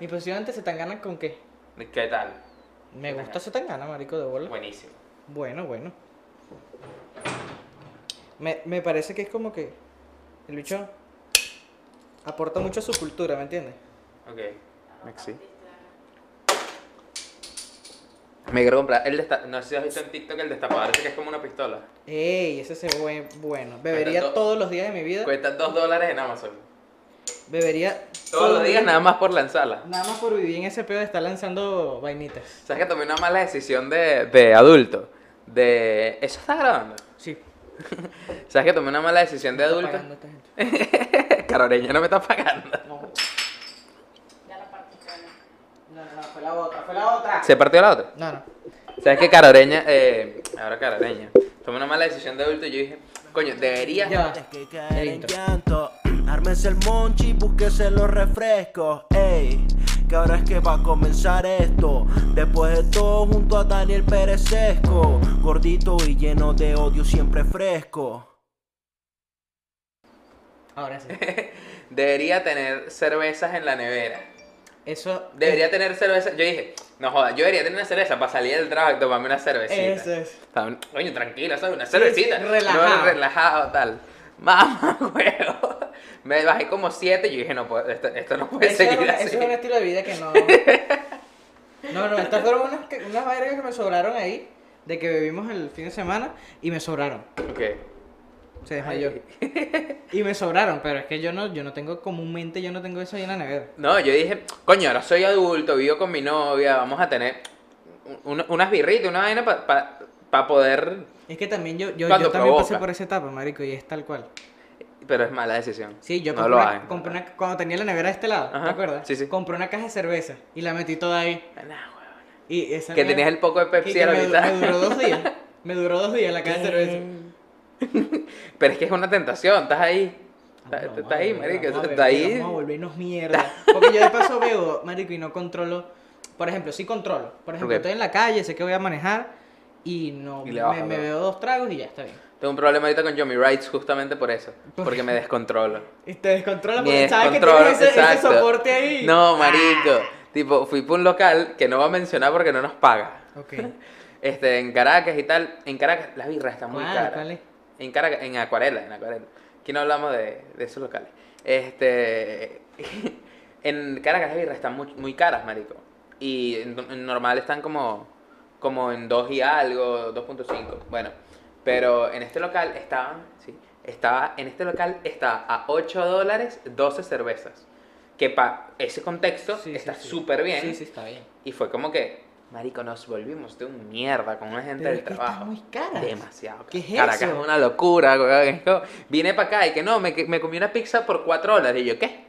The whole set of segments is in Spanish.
Mi posición ante Zetangana con qué? ¿Qué tal? Me gusta Zetangana, marico, de bola. Buenísimo. Bueno, bueno. Me, me parece que es como que el bicho aporta mucho a su cultura, ¿me entiendes? Ok. Maxi. Me quiero comprar el desta No sé si has visto en TikTok el destapador ese que es como una pistola. Ey, ese se buen, bueno. Bebería todos los días de mi vida. Cuesta 2 dólares en Amazon. Bebería Todos los días nada más por lanzarla. Nada más por vivir en ese pedo de estar lanzando vainitas. ¿Sabes que tomé una mala decisión de, de adulto? De... ¿Eso está grabando? Sí. ¿Sabes que tomé una mala decisión de Está adulto? pagando esta gente. Caroreña no me está pagando. No, Ya la partiste, ¿no? no, no, fue la otra, fue la otra. ¿Se partió la otra? No, no. ¿Sabes que Caroreña, eh, ahora Caroreña, tomé una mala decisión de adulto y yo dije, coño, debería... Ya va. Ármese el monchi, búsquese los refrescos, ey, que ahora es que va a comenzar esto, después de todo junto a Daniel Pérez Sesco, gordito y lleno de odio siempre fresco. Ahora sí. Debería tener cervezas en la nevera. Eso. Debería tener cerveza. Yo dije, no joda, yo debería tener una cerveza para salir del trabajo y tomarme una cervecita. Eso es. Coño, tranquila, ¿sabes? Una cervecita. sí, relajado. No, relajado, tal. Mamá, huevo. Me bajé como siete y yo dije, no puedo, esto, esto no puede Eso, es seguir así. eso es un estilo de vida que no. No, no, estas fueron unas, unas vergas que me sobraron ahí. De que bebimos el fin de semana y me sobraron. Ok. Se desmayó. Y me sobraron, pero es que yo no, yo no tengo comúnmente, yo no tengo eso ahí en la nevera. No, yo dije, coño, ahora soy adulto, vivo con mi novia, vamos a tener un- unas birritas, una vaina para poder... Es que también yo, yo, yo también pasé provoca. por esa etapa, marico, y es tal cual. Pero es mala decisión. Sí, yo no compré, lo una, compré una- cuando tenía la nevera de este lado, Ajá, ¿te acuerdas? sí, sí. Compré una caja de cerveza y la metí toda ahí. Nah, huevón. Y esa Que mierda- tenías el poco de Pepsi que- que a la me, mitad. me duró dos días. Me duró dos días la caja de cerveza. Pero es que es una tentación, estás ahí. Estás Vamos, estás ahí, vamos a marico, beber, estás ahí. Vamos a volvernos mierda. Porque yo de paso veo, marico, y no controlo. Por ejemplo, sí controlo. Por ejemplo, Ok. estoy en la calle, sé que voy a manejar y no Y me, me bebo dos tragos y ya está bien. Tengo un problema ahorita con Yomi Rights justamente por eso. ¿Por Porque me descontrolo. Y te descontrola Me porque sabes que tienes ese, soporte ahí. No, marico. Tipo, fui por un local que no voy a mencionar porque no nos paga. Ok. Este, en Caracas y tal. En Caracas las birras están muy caras. En Caracas, en Acuarela, en Acuarela. Aquí no hablamos de, de esos locales. Este, en Caracas las birras están muy, muy caras, marico. Y en, en normal están como, como en 2 y algo, 2.5. Bueno, pero en este local estaban, sí, estaba, en este local está a 8 dólares 12 cervezas. Que para ese contexto Sí, sí, está sí. súper bien. Sí, sí, está bien. Y fue como que, marico, nos volvimos de un mierda con una gente Pero del es que trabajo. están muy caras. Demasiado. ¿Qué es Caracas eso? es una locura, vine para acá y que no, me, me comí una pizza por 4 dólares. Y yo, ¿qué?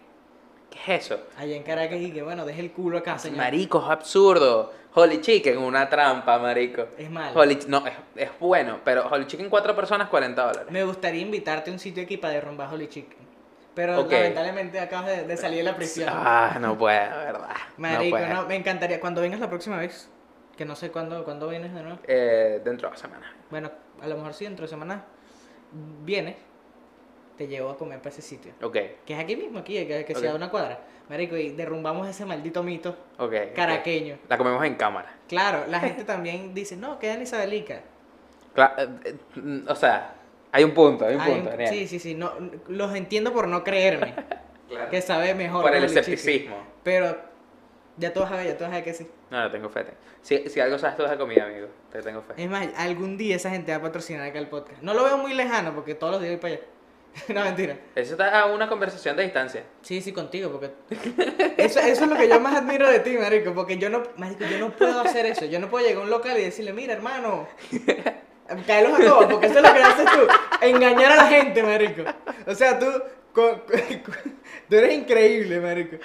¿Qué es eso? Allá en Caracas y que bueno, deje el culo acá, señor. Marico, es absurdo. Holy Chicken, una trampa, marico. Es malo. Holy, no, es, es bueno, pero Holy Chicken, 4 personas, 40 dólares. Me gustaría invitarte a un sitio aquí para derrumbar Holy Chicken. Pero lamentablemente acabas de, de salir de la prisión. Ah, no puedo, verdad. Marico, no me encantaría. Cuando vengas la próxima vez, que no sé cuándo, cuándo vienes de nuevo. Eh, dentro de la semana. Bueno, a lo mejor sí, dentro de semana vienes, te llevo a comer para ese sitio. Ok, Que es aquí mismo, aquí, que, que Ok. sea una cuadra. Marico, y derrumbamos ese maldito mito ok. ok. caraqueño. La comemos en cámara. Claro, la gente también dice, no, queda en Isabelica. Cla- eh, eh, o sea, hay un punto, hay un Hay punto. un- sí, sí, sí, no, los entiendo por no creerme, Claro. que sabe mejor. Por el escepticismo. Pero ya tú vas a ver, ya tú vas a ver que sí. No, no tengo fe. Si, si algo sabes tú de comida, amigo. Te tengo fe. Es más, algún día esa gente va a patrocinar acá el podcast. No lo veo muy lejano porque todos los días voy para allá. no, mentira. Eso está a una conversación de distancia. Sí, sí, contigo, porque... Eso, eso es lo que yo más admiro de ti, marico, porque yo no, marico, yo no puedo hacer eso. Yo no puedo llegar a un local y decirle, mira, hermano, caelos a todos, porque eso es lo que haces tú, engañar a la gente, marico. O sea, tú, tú eres increíble, marico.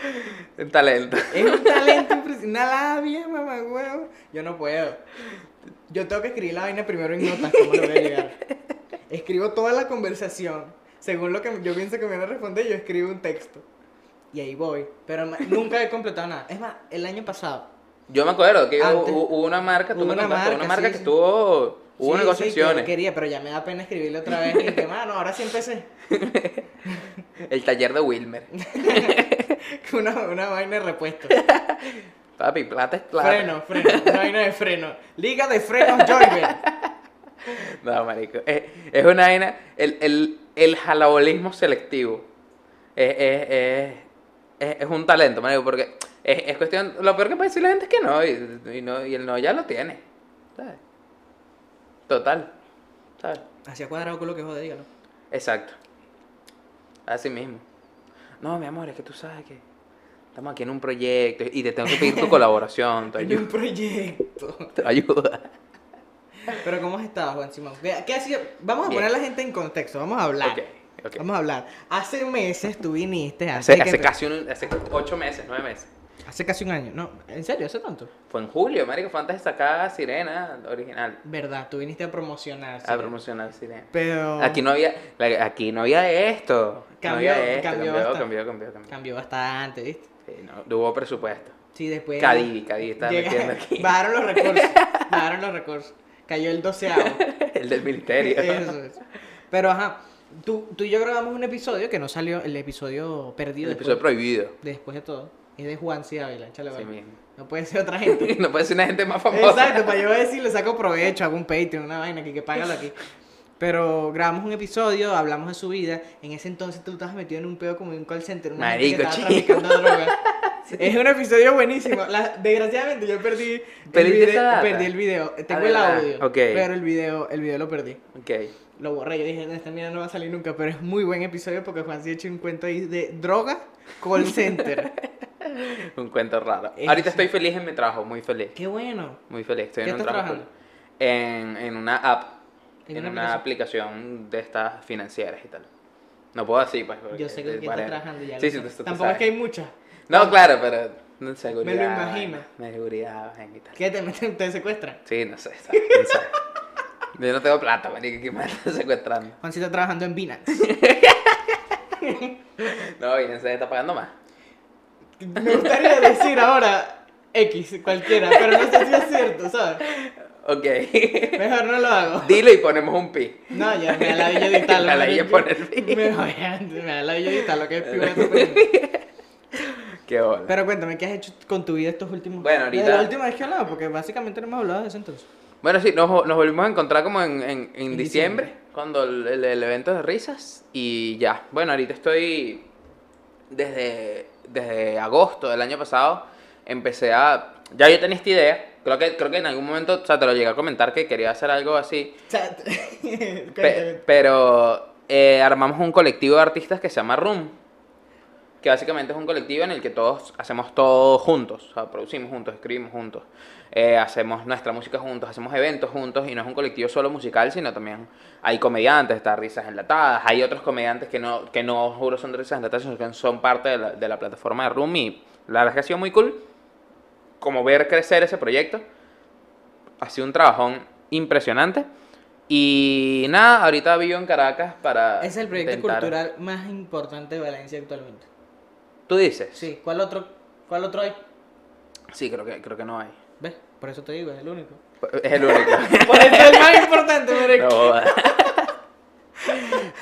Un talento. Es un talento impresionante, una labia, mamá, huevo. Yo no puedo. Yo tengo que escribir la vaina primero en notas, ¿cómo le voy a llegar? Escribo toda la conversación. Según lo que yo pienso que me van a responder, yo escribo un texto. Y ahí voy. Pero nunca he completado nada. Es más, el año pasado. Yo me acuerdo que hubo, Antes- hubo una marca, tú hubo me una contaste, una marca, marca sí, que sí. estuvo, hubo Sí, negociaciones. Que quería, pero ya me da pena escribirle otra vez. Y que, mano, ahora sí empecé. El taller de Wilmer. una, una vaina de repuesto. Papi, plata es plata. Freno, freno, una vaina de freno. Liga de frenos Joybird. No, marico. Es, es una vaina. El, el, el jalabolismo selectivo. Es, es, es, un talento, marico, porque es, es cuestión. Lo peor que puede decir la gente es que no. Y, y no, y el no ya lo tiene. ¿Sabes? Total. ¿Sabes? Hacia cuadrado con lo que jode, dígalo. Exacto. Así mismo. No, mi amor, es que tú sabes que estamos aquí en un proyecto y te tengo que pedir tu colaboración, tu ayuda. un proyecto. Tu ayuda. Pero ¿cómo has estado, Juan Simón? ¿Qué, hacía? Vamos a Bien. poner a la gente en contexto, vamos a hablar. Ok, ok. Vamos a hablar. Hace meses tú viniste, Hace, hace, que hace casi un, hace ocho meses, nueve meses. hace casi un año. No, ¿en serio? ¿Hace tanto? Fue en julio, marico, fue antes de sacar Sirena original. Verdad, tú viniste a promocionar. sí. A promocionar Sirena. Pero Aquí no había, aquí no había esto. no Cambió, había esto, cambió cambió, bastante. cambió, cambió, cambió. cambió bastante, ¿viste? Sí, no, hubo presupuesto. Sí, después... Cadi, Cadi está llega- metiendo aquí. Bajaron los recursos, bajaron los recursos. Cayó el doceavo. El del ministerio. Eso es. Pero ajá, tú, tú y yo grabamos un episodio que no salió, el episodio perdido El después, episodio prohibido. después de todo. Es de Juan C. Ávila, échale Sí mismo. No puede ser otra gente. No puede ser una gente más famosa. Exacto, para yo decir, le saco provecho, hago un Patreon, una vaina aquí que págalo aquí. Pero grabamos un episodio, hablamos de su vida. En ese entonces tú estabas metido en un pedo como en un call center. Una gente que Marico, estaba traficando Es un episodio buenísimo. La- desgraciadamente yo perdí el, ¿Perdiste video, perdí el video. Tengo el audio, Ok. pero el video, el video lo perdí. Ok. Lo borré, yo dije, "No, esta mierda no va a salir nunca, pero es muy buen episodio porque Juan sí ha hecho un cuento ahí de droga, call center. Un cuento raro. Es- Ahorita estoy feliz en mi trabajo, muy feliz. Qué bueno. Muy feliz. Estoy ¿Qué en un estás trabajo trabajando? En, en una app. ¿En En una aplicación de estas financieras y tal. No puedo decir, pues. Yo sé que es aquí está para- trabajando ya. Sí, sí, tú, tú Tampoco es que hay muchas. No, claro, pero. No, seguridad. Me lo imagino. vaina, Seguridad, tal. ¿Qué te meten? ¿Te secuestran? Sí, no sé. Yo no tengo plata, marico, ¿qué más está secuestrando? Juancito está trabajando en Binance. No, se está pagando más. Me gustaría decir ahora X, cualquiera, pero no sé si es cierto, ¿sabes? Ok. Mejor no lo hago. Dilo y ponemos un pi. No, ya me da la de editarlo. La ladilla marico. poner pi. Me me da la de editarlo, que es pi. Qué bola. Pero cuéntame, ¿qué has hecho con tu vida estos últimos Bueno, Desde ahorita- La última vez que hablaba, porque básicamente no hemos hablado de eso entonces. Bueno, sí, nos, nos volvimos a encontrar como en, en, en En diciembre, diciembre. cuando el, el- el evento de risas. Y ya, bueno, ahorita estoy desde, desde agosto del año pasado. Empecé a. Ya yo tenía esta idea. Creo que, creo que en algún momento, o sea, te lo llegué a comentar que quería hacer algo así. Pe- pero eh, armamos un colectivo de artistas que se llama Room. Que básicamente es un colectivo en el que todos hacemos todo juntos. O sea, producimos juntos, escribimos juntos. eh, hacemos nuestra música juntos, hacemos eventos juntos. Y no es un colectivo solo musical, sino también hay comediantes, está Risas Enlatadas. Hay otros comediantes que no, que no juro son de Risas Enlatadas, sino que son parte de la, de la plataforma de Room. Y la verdad es que ha sido muy cool. Como ver crecer ese proyecto. Ha sido un trabajón impresionante. Y nada, ahorita vivo en Caracas para. Es el proyecto intentar- cultural más importante de Valencia actualmente. ¿Tú dices? Sí, ¿cuál otro, cuál otro hay? Sí, creo que, creo que no hay. ¿Ves? Por eso te digo, es el único. Es el único. Por eso es el más importante. No.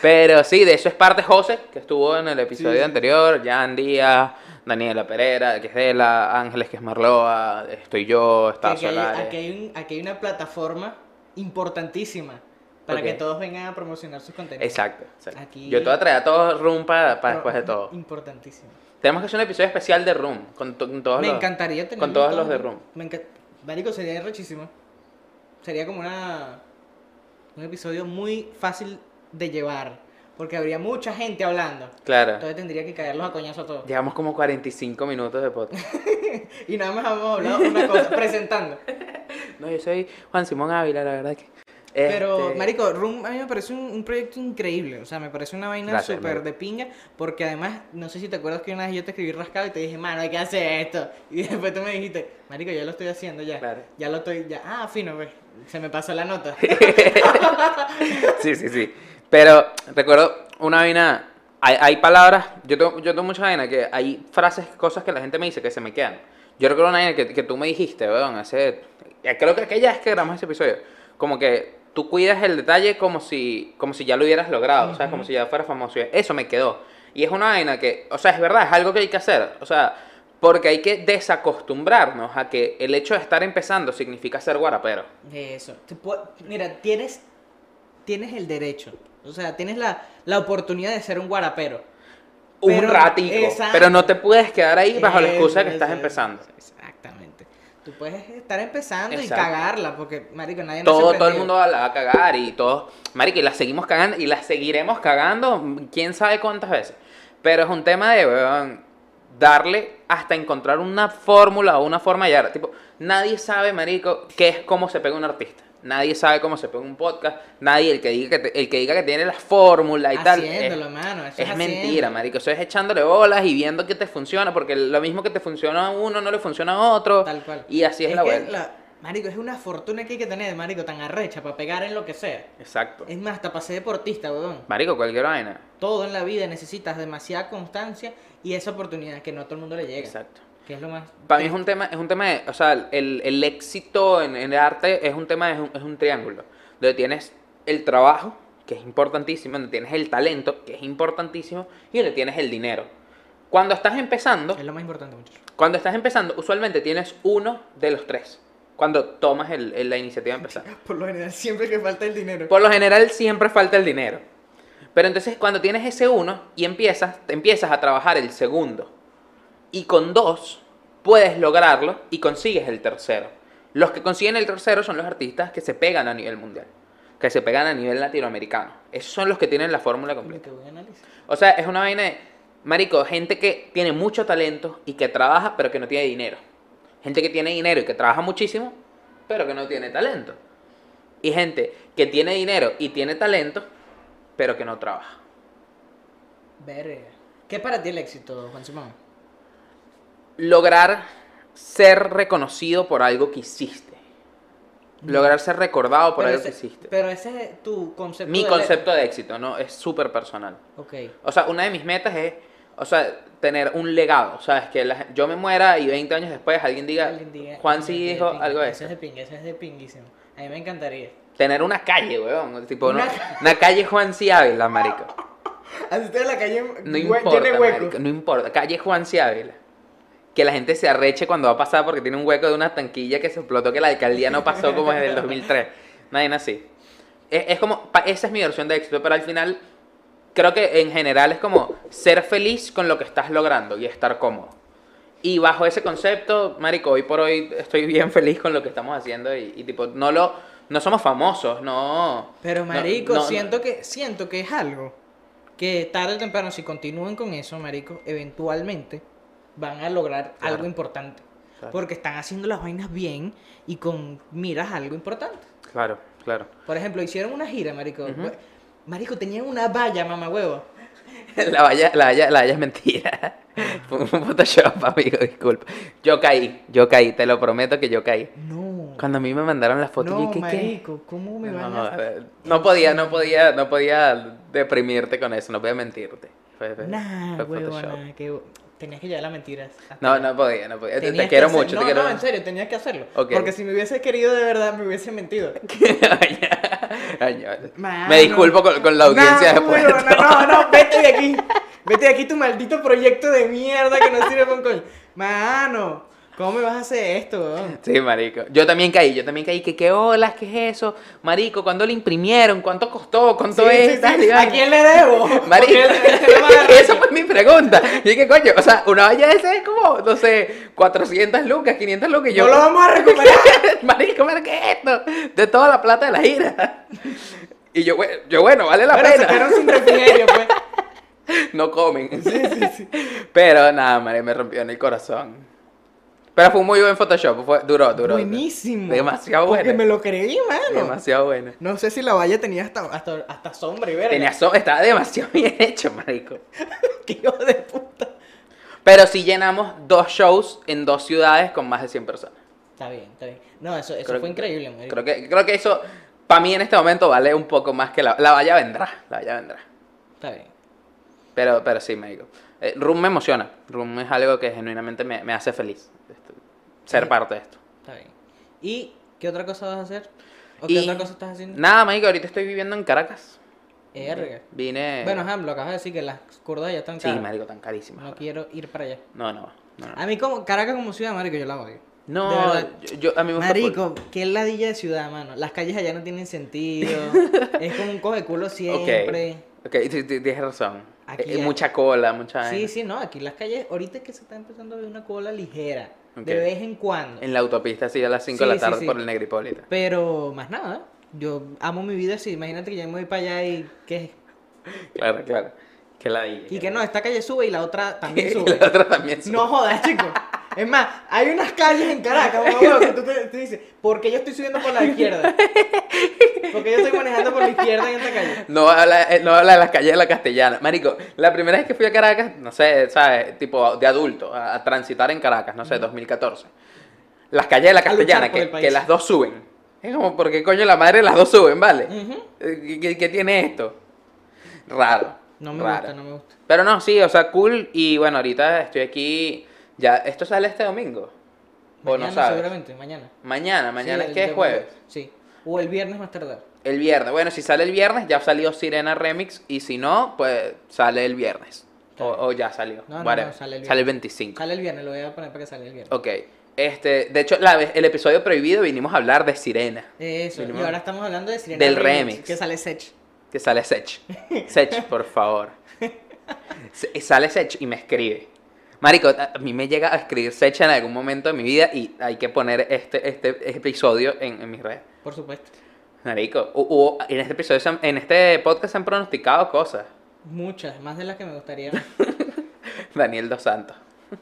Pero sí, de eso es parte José, que estuvo en el episodio Sí, anterior, Jan Díaz, Daniela Pereira, que es de la Ángeles, que es Marloa, estoy yo, está aquí, aquí hay una plataforma importantísima para que todos vengan a promocionar sus contenidos. Exacto, exacto. Aquí- Yo te voy a traer a todos Room para Pero- después de todo. Importantísimo. Tenemos que hacer un episodio especial de Room, con, to- con todos Me los... encantaría tener con todos los de Room. Me enca- Marico, sería rechísimo. Sería como una un episodio muy fácil de llevar. Porque habría mucha gente hablando. Claro. Entonces tendría que caerlos a coñazo a todos. Llevamos como 45 minutos de podcast. Y nada más hemos hablado una cosa, presentando. No, yo soy Juan Simón Ávila, la verdad que... Pero, este, Marico, Room a mí me parece un, un proyecto increíble. O sea, me parece una vaina súper de pinga. Porque además, no sé si te acuerdas que una vez yo te escribí rascado y te dije, mano, hay que hacer esto. Y después tú me dijiste, Marico, ya lo estoy haciendo ya. Claro. Ya lo estoy, ya. Ah, fino, pues. Se me pasó la nota. Sí, sí, sí. Pero recuerdo una vaina. Hay, hay palabras. Yo tengo, yo tengo mucha vaina que hay frases, cosas que la gente me dice que se me quedan. Yo recuerdo una vaina que, que tú me dijiste, weón, hace. Creo que aquella vez que grabamos ese episodio. Como que tú cuidas el detalle como si, como si ya lo hubieras logrado, ¿sabes? Como si ya fuera famoso. Eso me quedó. Y es una vaina que, o sea, es verdad, es algo que hay que hacer. O sea, porque hay que desacostumbrarnos a que el hecho de estar empezando significa ser guarapero. Eso. Mira, tienes, tienes el derecho. O sea, tienes la, la oportunidad de ser un guarapero. Un Pero- ratico. exacto. Pero no te puedes quedar ahí bajo la excusa de que estás empezando. Exactamente. Tú puedes estar empezando Exacto. y cagarla, porque, marico, nadie nos Todo, todo el mundo la va a cagar y todo. Marico, y la seguimos cagando y la seguiremos cagando quién sabe cuántas veces. Pero es un tema de, weón, darle hasta encontrar una fórmula o una forma de llegar. Tipo, nadie sabe, marico, qué es cómo se pega un artista. Nadie sabe cómo se pega un podcast. Nadie, el que diga que, te- el que, diga que tiene la fórmula y tal. Haciéndolo, es- mano. Eso es es mentira, marico. Eso es echándole bolas y viendo que te funciona, porque lo mismo que te funciona a uno no le funciona a otro. Tal cual. Y así es, la vuelta. Marico, es una fortuna que hay que tener, marico, tan arrecha para pegar en lo que sea. Exacto. Es más, hasta para ser deportista, weón. Marico, cualquier vaina. Todo en la vida necesitas demasiada constancia y esa oportunidad que no a todo el mundo le llega. Exacto. Que es lo más... Para mí es un tema, es un tema de, o sea, el, el éxito en, en el arte es un tema, es un, es un triángulo, donde tienes el trabajo, que es importantísimo, donde tienes el talento, que es importantísimo, y donde tienes el dinero. Cuando estás empezando, Es lo más importante, muchachos. cuando estás empezando, usualmente tienes uno de los tres, cuando tomas el- el- la iniciativa de empezar. Por lo general, siempre que falta el dinero. Por lo general siempre falta el dinero. Pero entonces cuando tienes ese uno y empiezas, te empiezas a trabajar el segundo. Y con dos puedes lograrlo y consigues el tercero. Los que consiguen el tercero son los artistas que se pegan a nivel mundial. Que se pegan a nivel latinoamericano. Esos son los que tienen la fórmula completa. O sea, es una vaina de, marico, gente que tiene mucho talento y que trabaja pero que no tiene dinero. Gente que tiene dinero y que trabaja muchísimo, pero que no tiene talento. Y gente que tiene dinero y tiene talento, pero que no trabaja. Verga. ¿Qué es para ti el éxito, Juan Simón? Lograr ser reconocido por algo que hiciste. Lograr ser recordado por pero algo ese, que hiciste. Pero ese es tu concepto. Mi concepto de éxito, ¿no? Es súper personal. Ok. O sea, una de mis metas es, o sea, tener un legado. ¿Sabes? Que la- yo me muera y 20 años después alguien diga, Alguien diga- Juan sí de dijo algo de Ese eso. es de ping, ese es de pinguísimo. A mí me encantaría. Tener una calle, weón. Tipo, Una calle Juan C. Ávila, marico. Así está la calle No importa, tiene hueco. marico, no importa. Calle Juan C. Ávila. Que la gente se arreche cuando va a pasar porque tiene un hueco de una tanquilla que se explotó que la alcaldía no pasó como desde el 2003. Nadie así. Es, es como, esa es mi versión de éxito, pero al final creo que en general es como ser feliz con lo que estás logrando y estar cómodo. Y bajo ese concepto, marico, hoy por hoy estoy bien feliz con lo que estamos haciendo y, y tipo, no lo, no somos famosos, no. Pero marico, no- no- siento que siento que es algo que tarde o temprano si continúan con eso, marico, eventualmente van a lograr Claro. algo importante. Claro. Porque están haciendo las vainas bien y con miras a algo importante. Claro, claro. Por ejemplo, hicieron una gira, marico. Marico, tenían una valla, mamá huevo. La valla, la valla, la valla es mentira. Fue un Photoshop, amigo, disculpa. Yo caí, yo caí, te lo prometo que yo caí. No. Cuando a mí me mandaron la foto, no, yo, ¿qué, qué? marico, ¿cómo me van No, a ver, no podía, no podía, no podía deprimirte con eso, no podía mentirte. Fue- fue- Nah, fue huevo, Photoshop. nah, que... Tenías que llevar las mentiras. No, no podía, no podía. Te, quiero hacer- mucho, no, te quiero No, en serio, tenías que hacerlo. Porque si me hubiese querido de verdad, me hubiese mentido. Mano. Me disculpo con, con la audiencia Nah, después. no, no, no, vete de aquí. Vete de aquí tu maldito proyecto de mierda que no sirve un coño. Mano, ¿cómo me vas a hacer esto, weón? Sí, marico. Yo también caí, yo también caí. que qué olas? ¿Qué es eso? Marico, ¿cuándo lo imprimieron? ¿Cuánto costó? ¿Cuánto Sí, es? sí, sí. ¿A quién le debo? Marico, esa fue mi pregunta. Y qué coño, o sea, una valla esa es como, no sé, 400 lucas, 500 lucas. Y yo, No lo vamos a recuperar. Marico, ¿pero qué es esto? De toda la plata de la gira. Y yo, "Bue- yo bueno, vale la Pero se pena. quedaron sin refrigerio, pues. No comen. Pero nada, María, me rompió en el corazón. Pero fue muy buen Photoshop. Fue, duró, duró. Buenísimo. Demasiado Porque bueno. me lo creí, mano. Demasiado bueno. No sé si la valla tenía hasta, hasta, hasta sombra y verga. Tenía so- estaba demasiado bien hecho, marico. Qué hijo de puta. Pero sí llenamos dos shows en dos ciudades con más de 100 personas. Está bien, está bien. No, eso, eso Creo fue que- increíble, marico. Creo que, creo que eso, para mí en este momento, vale un poco más que la, la valla vendrá. La valla vendrá. Está bien. Pero, pero sí, me digo. Eh, Room me emociona. Room es algo que genuinamente me, me hace feliz. Ser Sí. parte de esto. Está bien. ¿Y qué otra cosa vas a hacer? ¿O qué Y otra cosa estás haciendo? Nada, Maico, ahorita estoy viviendo en Caracas. Erga. Vine. Bueno, ajá, lo acabas de decir que las kurdas ya están sí, caras. marico, tan carísimas. no quiero ir para allá. No, no, no. no. A mí como Caracas como ciudad, marico, yo la odio. de No, verdad. yo, yo- a mí me gusta. Marico, qué ladilla de ciudad, mano. Las calles allá no tienen sentido. es como un coge culo siempre. Ok, t- tienes razón. Aquí Eh, hay- mucha cola, mucha. Sí, sí, no, aquí las calles, ahorita es que se está empezando a ver una cola ligera, De vez en cuando. En la autopista, así a las 5 Sí, de la sí, tarde sí. por el Negripólita. Pero más nada, yo amo mi vida así. Imagínate que yo me voy para allá y que, Claro, claro. Que la y que no, esta calle sube y la otra también sube. la otra también sube. No jodas, chicos. Es más, hay unas calles en Caracas, huevo, que tú te, dices, ¿por qué yo estoy subiendo por la izquierda? Porque yo estoy manejando por la izquierda en esta calle. No habla, eh, no habla de las calles de la castellana. Marico, la primera vez que fui a Caracas, no sé, ¿sabes? Tipo de adulto, a, a transitar en Caracas, no sé, 2014. Las calles de la castellana, que, que las dos suben. Es como, ¿por qué coño la madre las dos suben, vale? Eh, ¿Qué, qué- qué tiene esto? Raro. No me raro. gusta, no me gusta. Pero no, sí, o sea, cool. Y bueno, ahorita estoy aquí. Ya, ¿esto sale este domingo? ¿O Mañana no sabes? seguramente, mañana. Mañana, mañana Sí, es que es jueves. Sí. O el viernes más tardar. El viernes. Bueno, si sale el viernes, ya salió Sirena Remix. Y si no, pues sale el viernes. O, Claro. o ya salió. No, no, no, sale el Sale el viernes. 25. Sale el viernes, lo voy a poner para que salga el viernes. Ok. Este, de hecho, la el episodio prohibido vinimos a hablar de Sirena. Eso, y ahora estamos hablando de Sirena Del remix. Que sale Sech. Que sale Sech. Sech, por favor. Sale Sech y me escribe. Marico, a mí me llega a escribir Sech en algún momento de mi vida y hay que poner este, este episodio en, en mis redes. Por supuesto. Marico, hu- hubo- en este episodio, en este podcast se han pronosticado cosas. Muchas, más de las que me gustaría. Daniel Dos Santos.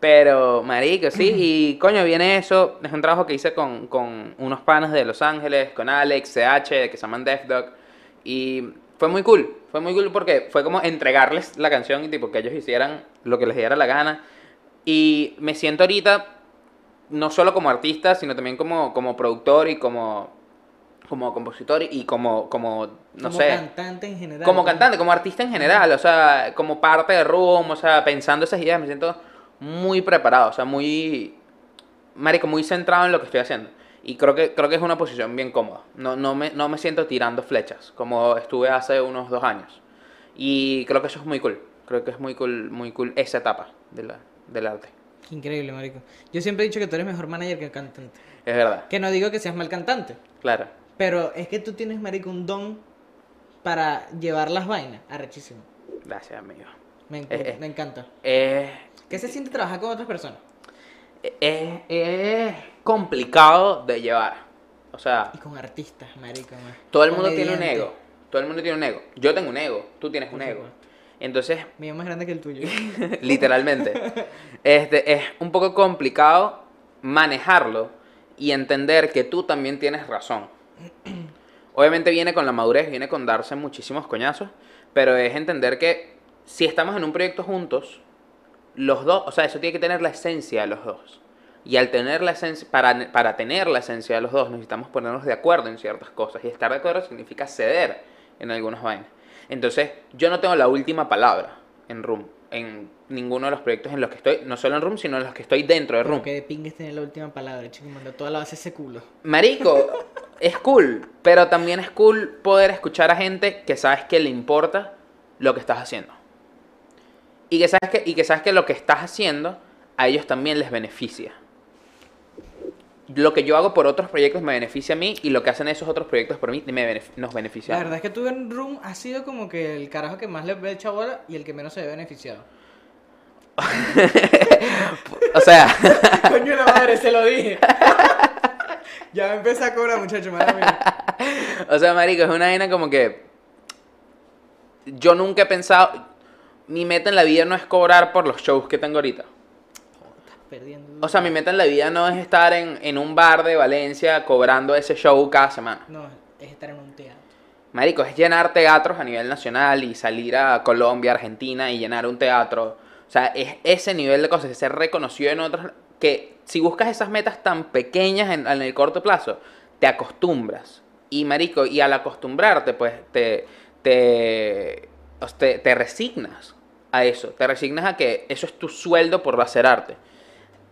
Pero, marico, sí, y coño, viene eso. Es un trabajo que hice con, con unos panas de Los Ángeles, con Alex, CH, que se llaman Death Dog. Y fue muy cool. Fue muy cool porque fue como entregarles la canción y tipo que ellos hicieran lo que les diera la gana. Y me siento ahorita, no solo como artista, sino también como, como productor y como, como compositor y como, como no como sé. cantante en general. Como ¿no? cantante, como artista en general, o sea, como parte de Room, o sea, pensando esas ideas, me siento muy preparado, o sea, muy, marico, muy centrado en lo que estoy haciendo. Y creo que, creo que es una posición bien cómoda. No, no, me, no me siento tirando flechas, como estuve hace unos dos años. Y creo que eso es muy cool. Creo que es muy cool, muy cool esa etapa de la, del arte. Increíble, marico. Yo siempre he dicho que tú eres mejor manager que cantante. Es verdad, Que no digo que seas mal cantante, claro. pero es que tú tienes, marico, un don para llevar las vainas. Arrechísimo. Gracias, amigo. Me, Eh, eh. me encanta. Es, ¿Qué se siente trabajar con otras personas? Es, es complicado de llevar. O sea, Y con artistas, marico. ma. Todo el mundo tiene un ego. Todo el mundo tiene un ego. Yo tengo un ego. Tú tienes un ego. Entonces, Mío más grande que el tuyo. literalmente, este, es un poco complicado manejarlo y entender que tú también tienes razón. Obviamente viene con la madurez, viene con darse muchísimos coñazos, pero es entender que si estamos en un proyecto juntos, los dos, o sea, eso tiene que tener la esencia de los dos. Y al tener la esencia, para, para tener la esencia de los dos, necesitamos ponernos de acuerdo en ciertas cosas. Y estar de acuerdo significa ceder en algunas vainas. Entonces, yo no tengo la última palabra en Room, en ninguno de los proyectos en los que estoy, no solo en Room, sino en los que estoy dentro de Room. que de pingues tener la última palabra, chico. Manda toda la base ese culo. Marico, es cool, pero también es cool poder escuchar a gente que sabes que le importa lo que estás haciendo. Y que sabes que, y que, sabes que lo que estás haciendo a ellos también les beneficia. Lo que yo hago por otros proyectos me beneficia a mí y lo que hacen esos otros proyectos por mí me benef- nos beneficia. La verdad es que tú en Room has sido como que el carajo que más le ve echado bola y el que menos se ve beneficiado. O sea, Coño la madre, se lo dije. ya me empecé a cobrar, muchacho, madre mía. o sea, marico, es una vaina como que yo nunca he pensado, mi meta en la vida no es cobrar por los shows que tengo ahorita. Perdiendo. O sea, mi meta en la vida no es estar en, en un bar de Valencia cobrando ese show cada semana. No, es estar en un teatro. Marico, es llenar teatros a nivel nacional y salir a Colombia, Argentina y llenar un teatro. O sea, es ese nivel de cosas, es ser reconocido en otros... Que si buscas esas metas tan pequeñas en, en el corto plazo, te acostumbras. Y marico, y al acostumbrarte, pues te, te, te, te resignas a eso. Te resignas a que eso es tu sueldo por hacer arte.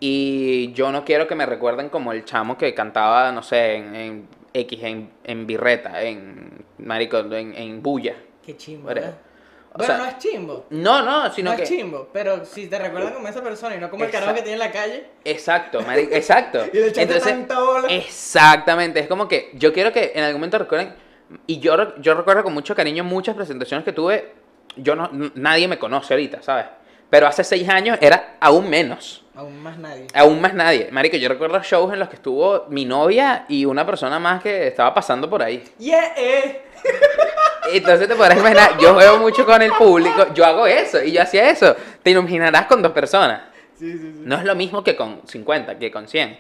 Y yo no quiero que me recuerden como el chamo que cantaba, no sé, en, en, X en, en birreta, en marico, en, en bulla. Qué chimbo. O Bueno, sea, no es chimbo. No, no, sino no que... es chimbo, pero si te recuerdan como esa persona y no como el carajo que tiene en la calle. Exacto, marico, exacto. Y le echaste tanta bola. Exactamente, es como que yo quiero que en algún momento recuerden, y yo, yo recuerdo con mucho cariño muchas presentaciones que tuve, yo no, nadie me conoce ahorita, ¿sabes? Pero hace seis años era aún menos, Aún más nadie. aún más nadie. Marico, yo recuerdo shows en los que estuvo mi novia y una persona más que estaba pasando por ahí. Yeah, eh. Entonces te podrás imaginar, yo juego mucho con el público, yo hago eso y yo hacía eso. Te imaginarás con dos personas. Sí, sí, sí. No es lo mismo que con 50, que con 100.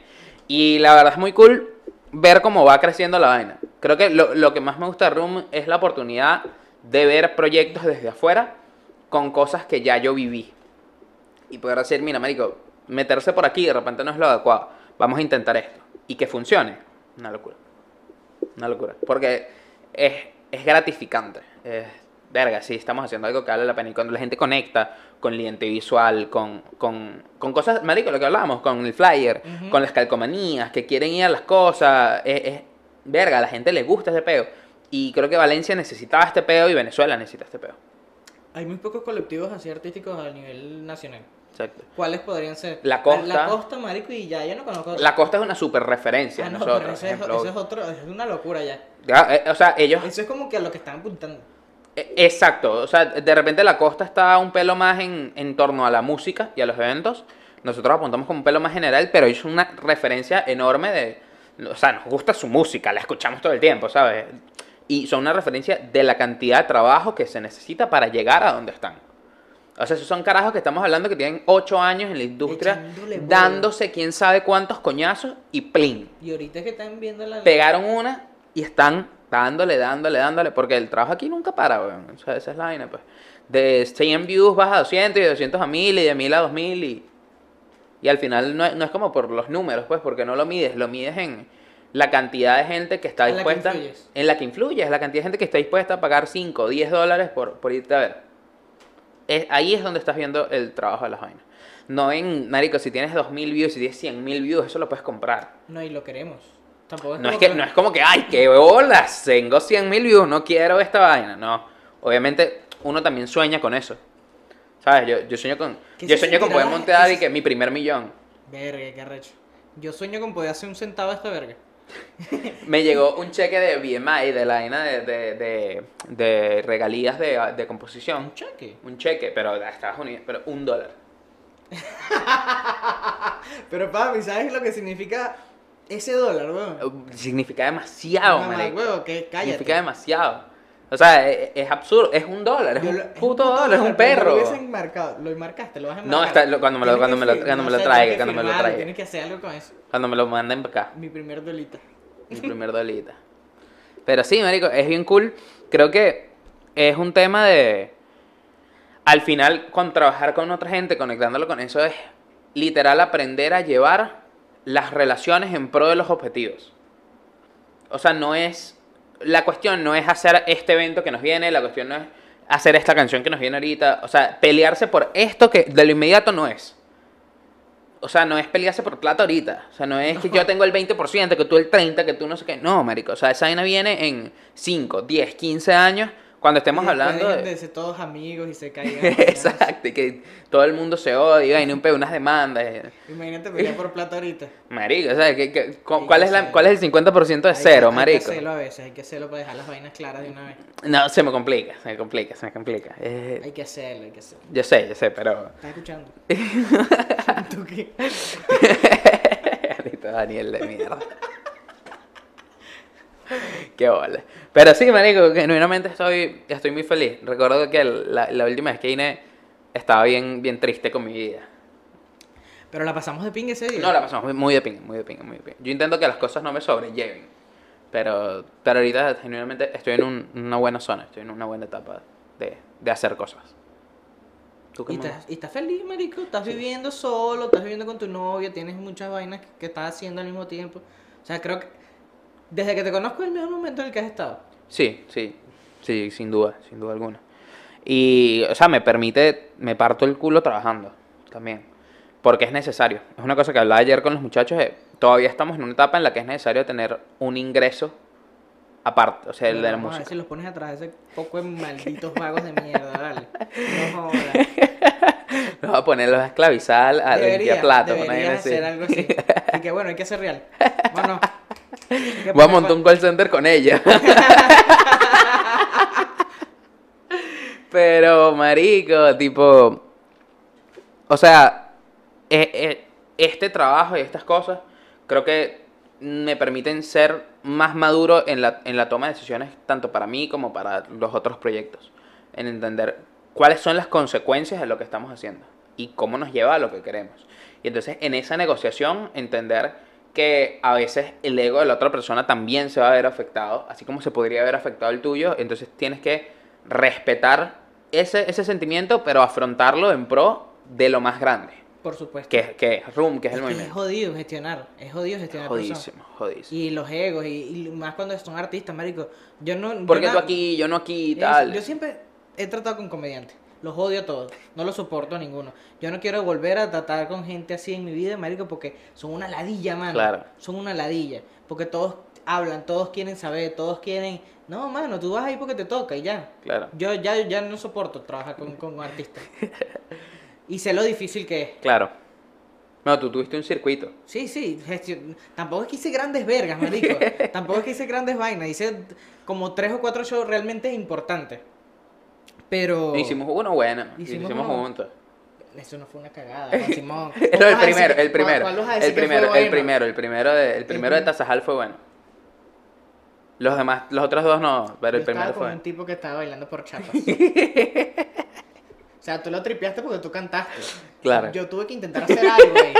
Y la verdad es muy cool ver cómo va creciendo la vaina. Creo que lo, lo que más me gusta de Room es la oportunidad de ver proyectos desde afuera con cosas que ya yo viví. Y poder decir, mira, marico, meterse por aquí de repente no es lo adecuado. Vamos a intentar esto. Y que funcione. Una locura. Una locura. Porque es, es gratificante. Es, verga, sí, estamos haciendo algo que vale la pena. Y cuando la gente conecta con el cliente visual, con, con, con cosas, marico, lo que hablábamos, con el flyer, Ujú. con las calcomanías, que quieren ir a las cosas, es, es- verga, a la gente le gusta ese peo. Y creo que Valencia necesitaba este peo y Venezuela necesita este peo. Hay muy pocos colectivos así artísticos a nivel nacional. Exacto. ¿Cuáles podrían ser? La Costa. La, Costa, marico, y ya, yo no conozco. La costa es una super referencia. Ah, no, nosotros, pero eso es, ejemplo. eso es otro, es una locura ya. Ya, eh, o sea, ellos Eso es como que a lo que están apuntando. Eh, Exacto, o sea, de repente la costa está un pelo más en, en torno a la música y a los eventos. Nosotros apuntamos como un pelo más general, pero es una referencia enorme de... O sea, nos gusta su música, la escuchamos todo el tiempo, ¿sabes? Y son una referencia de la cantidad de trabajo que se necesita para llegar a donde están. O sea, esos son carajos que estamos hablando que tienen 8 años en la industria, dándose quién sabe cuántos coñazos y plin Y ahorita que están viendo la. pegaron una y están dándole, dándole, dándole, porque el trabajo aquí nunca para, weón. O sea, esa es la vaina, pues. De 100 views vas a 200 y de 200 a 1000 y de 1000 a 2000 y... Y al final no es, no es como por los números, pues, porque no lo mides, lo mides en la cantidad de gente que está En la que dispuesta... influyes. en la que influyes, la cantidad de gente que está dispuesta a pagar 5 o 10 dólares por, por irte a ver. Es, ahí es donde estás viendo el trabajo de las vainas. No en, marico, si tienes 2000 views y tienes 100 mil views, eso lo puedes comprar. No, y lo queremos. Tampoco es No es, como que, no es como que, ay, qué bolas, tengo 100 mil views, no quiero esta vaina. No, obviamente uno también sueña con eso. ¿Sabes? Yo, yo sueño con, ¿Qué yo sueño con poder montar y que mi primer millón. Verga, qué arrecho. Yo sueño con poder hacer un centavo a esta verga. Me llegó un cheque de BMI, de la vaina de, de, de, de regalías de, de composición. Un cheque. Un cheque, pero de Estados Unidos, pero un dólar. Pero papi, ¿sabes lo que significa ese dólar, weón? Significa demasiado, Mamá, marico. huevo, que cállate. Significa demasiado. O sea, es, es absurdo, es un dólar, es un puto dólar, es un perro. Lo hubiesen marcado, lo marcaste, lo vas a No, enmarcar. está- lo- cuando me lo- cuando me lo- cuando me no lo traiga, cuando me lo traiga. Tienes que hacer algo con eso. Cuando me lo manden acá. Mi primer dolita. Mi primer dolita. Pero sí, marico, es bien cool. Creo que es un tema de... Al final, con trabajar con otra gente, conectándolo con eso, es literal aprender a llevar las relaciones en pro de los objetivos. O sea, no es... La cuestión no es hacer este evento que nos viene, la cuestión no es hacer esta canción que nos viene ahorita. O sea, pelearse por esto que de lo inmediato no es. O sea, no es pelearse por plata ahorita. O sea, no es que yo tengo el 20%, que tú el 30%, que tú no sé qué. No, marico. O sea, esa vaina viene en 5, 10, 15 años, cuando estemos Y hablando de... de ser todos amigos y se caigan. Exacto, y que todo el mundo se odia, y vaina, un unas demandas. eh. Imagínate pelear por plata ahorita. Marico, o sea, ¿qué- qué- cu- Hay ¿cuál, que es la. ¿cuál es el 50% de Hay que- cero, Hay que marico? hacerlo a veces, hay que hacerlo para dejar las vainas claras de una vez. No, se me complica, se me complica, se me complica. Eh, Hay que hacerlo, hay que hacerlo. yo sé, yo sé, pero... ¿Estás escuchando? ¿Tú qué? Daniel de mierda. Qué bola. Pero sí, marico, genuinamente estoy, estoy muy feliz. Recuerdo que la, la última vez que vine estaba bien, bien triste con mi vida. Pero la pasamos de ping ese día. No, la pasamos muy- de pinga, muy de pinga, muy de pinga. Yo intento que las cosas no me sobrelleven. Pero, pero ahorita genuinamente estoy en un- una buena zona, estoy en una buena etapa de, de hacer cosas. ¿Tú qué Y estás, y estás feliz, marico. Estás viviendo solo, estás viviendo con tu novia, tienes muchas vainas que, que estás haciendo al mismo tiempo. O sea, creo que desde que te conozco es el mejor momento en el que has estado. Sí, sí, sí, sin duda, sin duda alguna. Y, o sea, me permite, me parto el culo trabajando también, porque es necesario. Es una cosa que hablaba ayer con los muchachos, eh, todavía estamos en una etapa en la que es necesario tener un ingreso aparte, o sea, el de la Vamos a ver música. si los pones atrás ese poco de malditos vagos de mierda, dale. No jodas. Los va a poner, los va a esclavizar a limpiar platos. una debería vaina así. hacer algo así. Y que bueno, hay que hacer real. Bueno. Voy a montar un call center con ella. Pero, marico, tipo... O sea, e- e- este trabajo y estas cosas creo que me permiten ser más maduro en la, en la toma de decisiones, tanto para mí como para los otros proyectos. En entender cuáles son las consecuencias de lo que estamos haciendo y cómo nos lleva a lo que queremos. Y entonces en esa negociación entender que a veces el ego de la otra persona también se va a ver afectado, así como se podría haber afectado el tuyo, entonces tienes que respetar ese, ese sentimiento, pero afrontarlo en pro de lo más grande, Por supuesto. que, que es Room, que es Es el que es movimiento. jodido gestionar. Es jodido gestionar. Jodísimo, jodísimo. Y los egos, y, y más cuando son artistas, marico. Yo no. yo Porque na- tú aquí, yo no aquí tal. Yo siempre he tratado con comediantes. Los odio a todos. No los soporto a ninguno. Yo no quiero volver a tratar con gente así en mi vida, marico, porque son una ladilla, mano. Claro. Son una ladilla. Porque todos hablan, todos quieren saber, todos quieren... No, mano, tú vas ahí porque te toca y ya. Claro. Yo ya, ya no soporto trabajar con, con artistas. y sé lo difícil que es. Claro. No, tú tuviste un circuito. Sí, sí, tampoco es que hice grandes vergas, marico. tampoco es que hice grandes vainas. Hice como tres o cuatro shows realmente importantes. Pero... Hicimos uno bueno. y lo Hicimos hicimos juntos. Eso no fue una cagada, Simón. No, el ¿Cómo vas a primero, el primero. El primero, el primero, el primero de, el primero de Tasajal fue bueno. Los demás, los otros dos no, pero el primero fue con un tipo que estaba bailando por chapas. o sea, tú lo tripeaste porque tú cantaste. Claro. Yo tuve que intentar hacer algo, güey.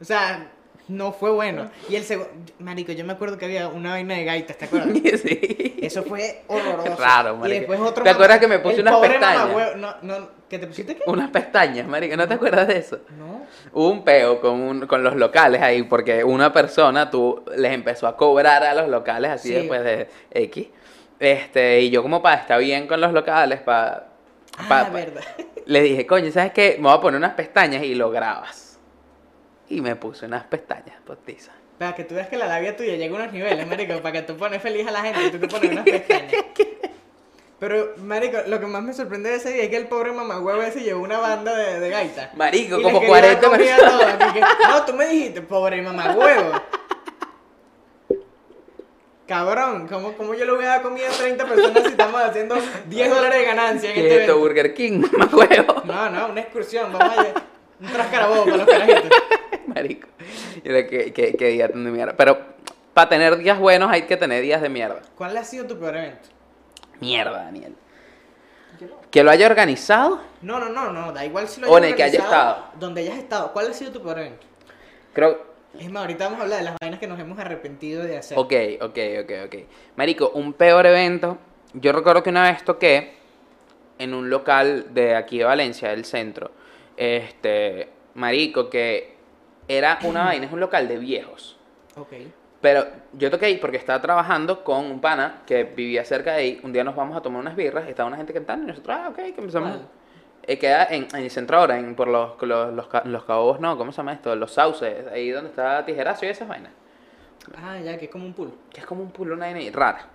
O sea, no fue bueno. Y el segundo... Marico, yo me acuerdo que había una vaina de gaitas, ¿te acuerdas? sí. Eso fue horroroso. Raro, Y marico. después otro ¿Te acuerdas que me puse unas pestañas? No, no, ¿que te pusiste qué? Unas pestañas, marico, ¿no te acuerdas de eso? No. Hubo un peo con, un- con los locales ahí, porque una persona tú les empezó a cobrar a los locales así Sí. después de X. Este, y yo como para estar bien con los locales, para... Ah, verdad. Le dije, coño, ¿sabes qué? Me voy a poner unas pestañas y lo grabas. Y me puse unas pestañas postizas. Para que tú veas que la labia tuya llega a unos niveles, marico, para que tú pones feliz a la gente y tú te pones unas pestañas. Pero, marico, lo que más me sorprende de ese día es que el pobre mamagüevo ese llevó una banda de, de gaitas. Marico, Y como les quería dar 40 comida a personas. todas, y que, no, tú me dijiste, pobre mamagüevo. Cabrón, ¿cómo, ¿cómo yo le voy a dar comida a 30 personas si estamos haciendo 10 dólares de ganancia en ¿Qué este evento? Burger King? Huevo. No, no, una excursión, vamos a un trascarabobo para los carajitos. Marico. Yo ¿Qué, qué, qué día tan de mierda. Pero para tener días buenos hay que tener días de mierda. ¿Cuál ha sido tu peor evento? Mierda, Daniel. Que lo haya organizado, No, no, no, no, da igual si lo O hayas en el que haya estado. Donde hayas estado. ¿Cuál ha sido tu peor evento? creo. Es más, ahorita vamos a hablar de las vainas que nos hemos arrepentido de hacer. Ok, ok, ok, ok. Marico, un peor evento. Yo recuerdo que una vez toqué en un local de aquí de Valencia, del centro. Este, Marico, que era una vaina, es un local de viejos. Ok. Pero yo toqué ahí porque estaba trabajando con un pana que vivía cerca de ahí. Un día nos vamos a tomar unas birras, estaba una gente cantando y nosotros, ah, ok, que empezamos. ¿Cuál? Eh, queda en, en el centro ahora, en, por los, los, los, los cabos, no, ¿cómo se llama esto? Los sauces, ahí donde está Tijerazo y esas vainas. Ah, ya, que es como un pool. Que es como un pulo, una vaina rara.